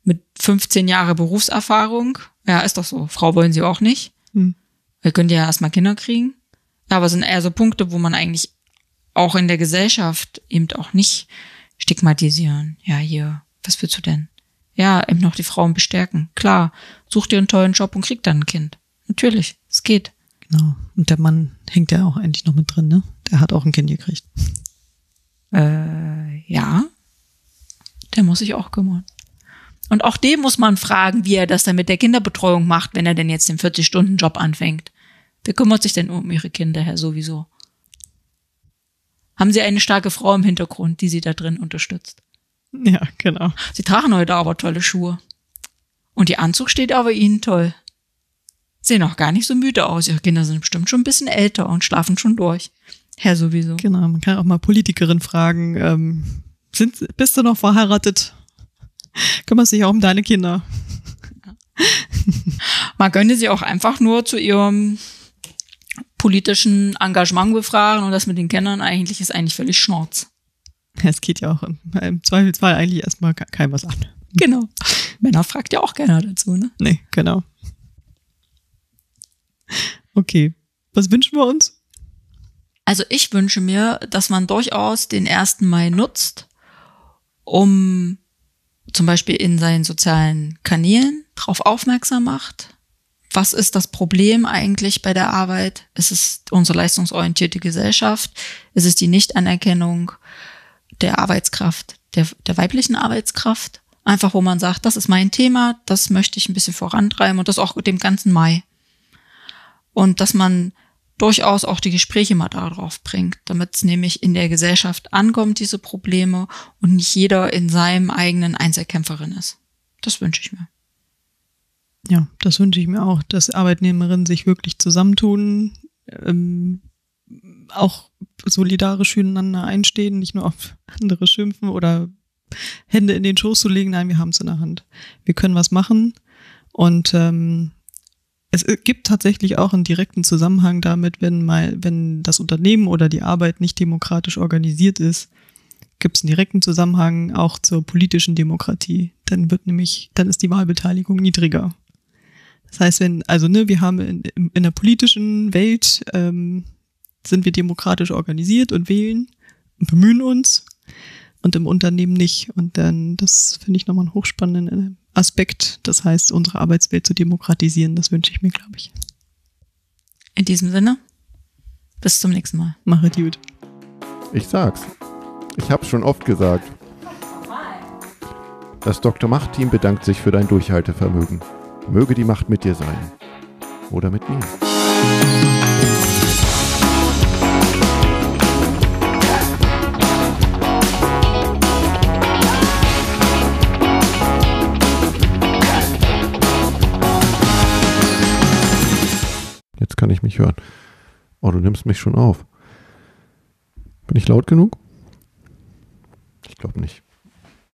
mit 15 Jahre Berufserfahrung. Ja, ist doch so. Frau wollen sie auch nicht. Hm. Wir können ja erstmal Kinder kriegen. Ja, aber es sind eher so Punkte, wo man eigentlich auch in der Gesellschaft eben auch nicht stigmatisieren. Ja, hier, was willst du denn? Ja, eben noch die Frauen bestärken. Klar, such dir einen tollen Job und krieg dann ein Kind. Natürlich, es geht. Genau. Und der Mann hängt ja auch eigentlich noch mit drin, ne? Der hat auch ein Kind gekriegt. Äh, ja, der muss sich auch kümmern. Und auch dem muss man fragen, wie er das dann mit der Kinderbetreuung macht, wenn er denn jetzt den 40-Stunden-Job anfängt. Wer kümmert sich denn um ihre Kinder, Herr, sowieso? Haben Sie eine starke Frau im Hintergrund, die Sie da drin unterstützt? Ja, genau. Sie tragen heute aber tolle Schuhe. Und Ihr Anzug steht aber Ihnen toll. Sehen auch gar nicht so müde aus. Ihre Kinder sind bestimmt schon ein bisschen älter und schlafen schon durch. Herr sowieso. Genau. Man kann auch mal Politikerin fragen, ähm, sind, bist du noch verheiratet? Kümmerst dich auch um deine Kinder? Man könnte sie auch einfach nur zu ihrem politischen Engagement befragen und das mit den Kindern eigentlich ist eigentlich völlig Schnorz. Es geht ja auch im, im Zweifelsfall eigentlich erstmal ke- keinem was an. Genau. Männer fragt ja auch keiner dazu, ne? Nee, genau. Okay. Was wünschen wir uns? Also ich wünsche mir, dass man durchaus den 1. Mai nutzt, um zum Beispiel in seinen sozialen Kanälen darauf aufmerksam macht. Was ist das Problem eigentlich bei der Arbeit? Es ist unsere leistungsorientierte Gesellschaft. Es ist die Nichtanerkennung der Arbeitskraft, der, der weiblichen Arbeitskraft. Einfach, wo man sagt, das ist mein Thema, das möchte ich ein bisschen vorantreiben und das auch dem ganzen Mai. Und dass man durchaus auch die Gespräche mal darauf bringt, damit es nämlich in der Gesellschaft ankommt, diese Probleme, und nicht jeder in seinem eigenen Einzelkämpferin ist. Das wünsche ich mir. Ja, das wünsche ich mir auch, dass Arbeitnehmerinnen sich wirklich zusammentun, ähm, auch solidarisch füreinander einstehen, nicht nur auf andere schimpfen oder Hände in den Schoß zu legen. Nein, wir haben es in der Hand. Wir können was machen und ähm, es gibt tatsächlich auch einen direkten Zusammenhang damit, wenn mal, wenn das Unternehmen oder die Arbeit nicht demokratisch organisiert ist, gibt es einen direkten Zusammenhang auch zur politischen Demokratie. Dann wird nämlich, dann ist die Wahlbeteiligung niedriger. Das heißt, wenn, also ne, wir haben in, in, der politischen Welt ähm, sind wir demokratisch organisiert und wählen und bemühen uns. und im Unternehmen nicht. Und dann, das finde ich nochmal einen hochspannenden Aspekt. Das heißt, unsere Arbeitswelt zu demokratisieren, das wünsche ich mir, glaube ich. In diesem Sinne, bis zum nächsten Mal. Mache gut. Ich sag's. Ich hab's schon oft gesagt. Das Dr. Macht-Team bedankt sich für dein Durchhaltevermögen. Möge die Macht mit dir sein. Oder mit mir. Jetzt kann ich mich hören. Oh, du nimmst mich schon auf. Bin ich laut genug? Ich glaube nicht.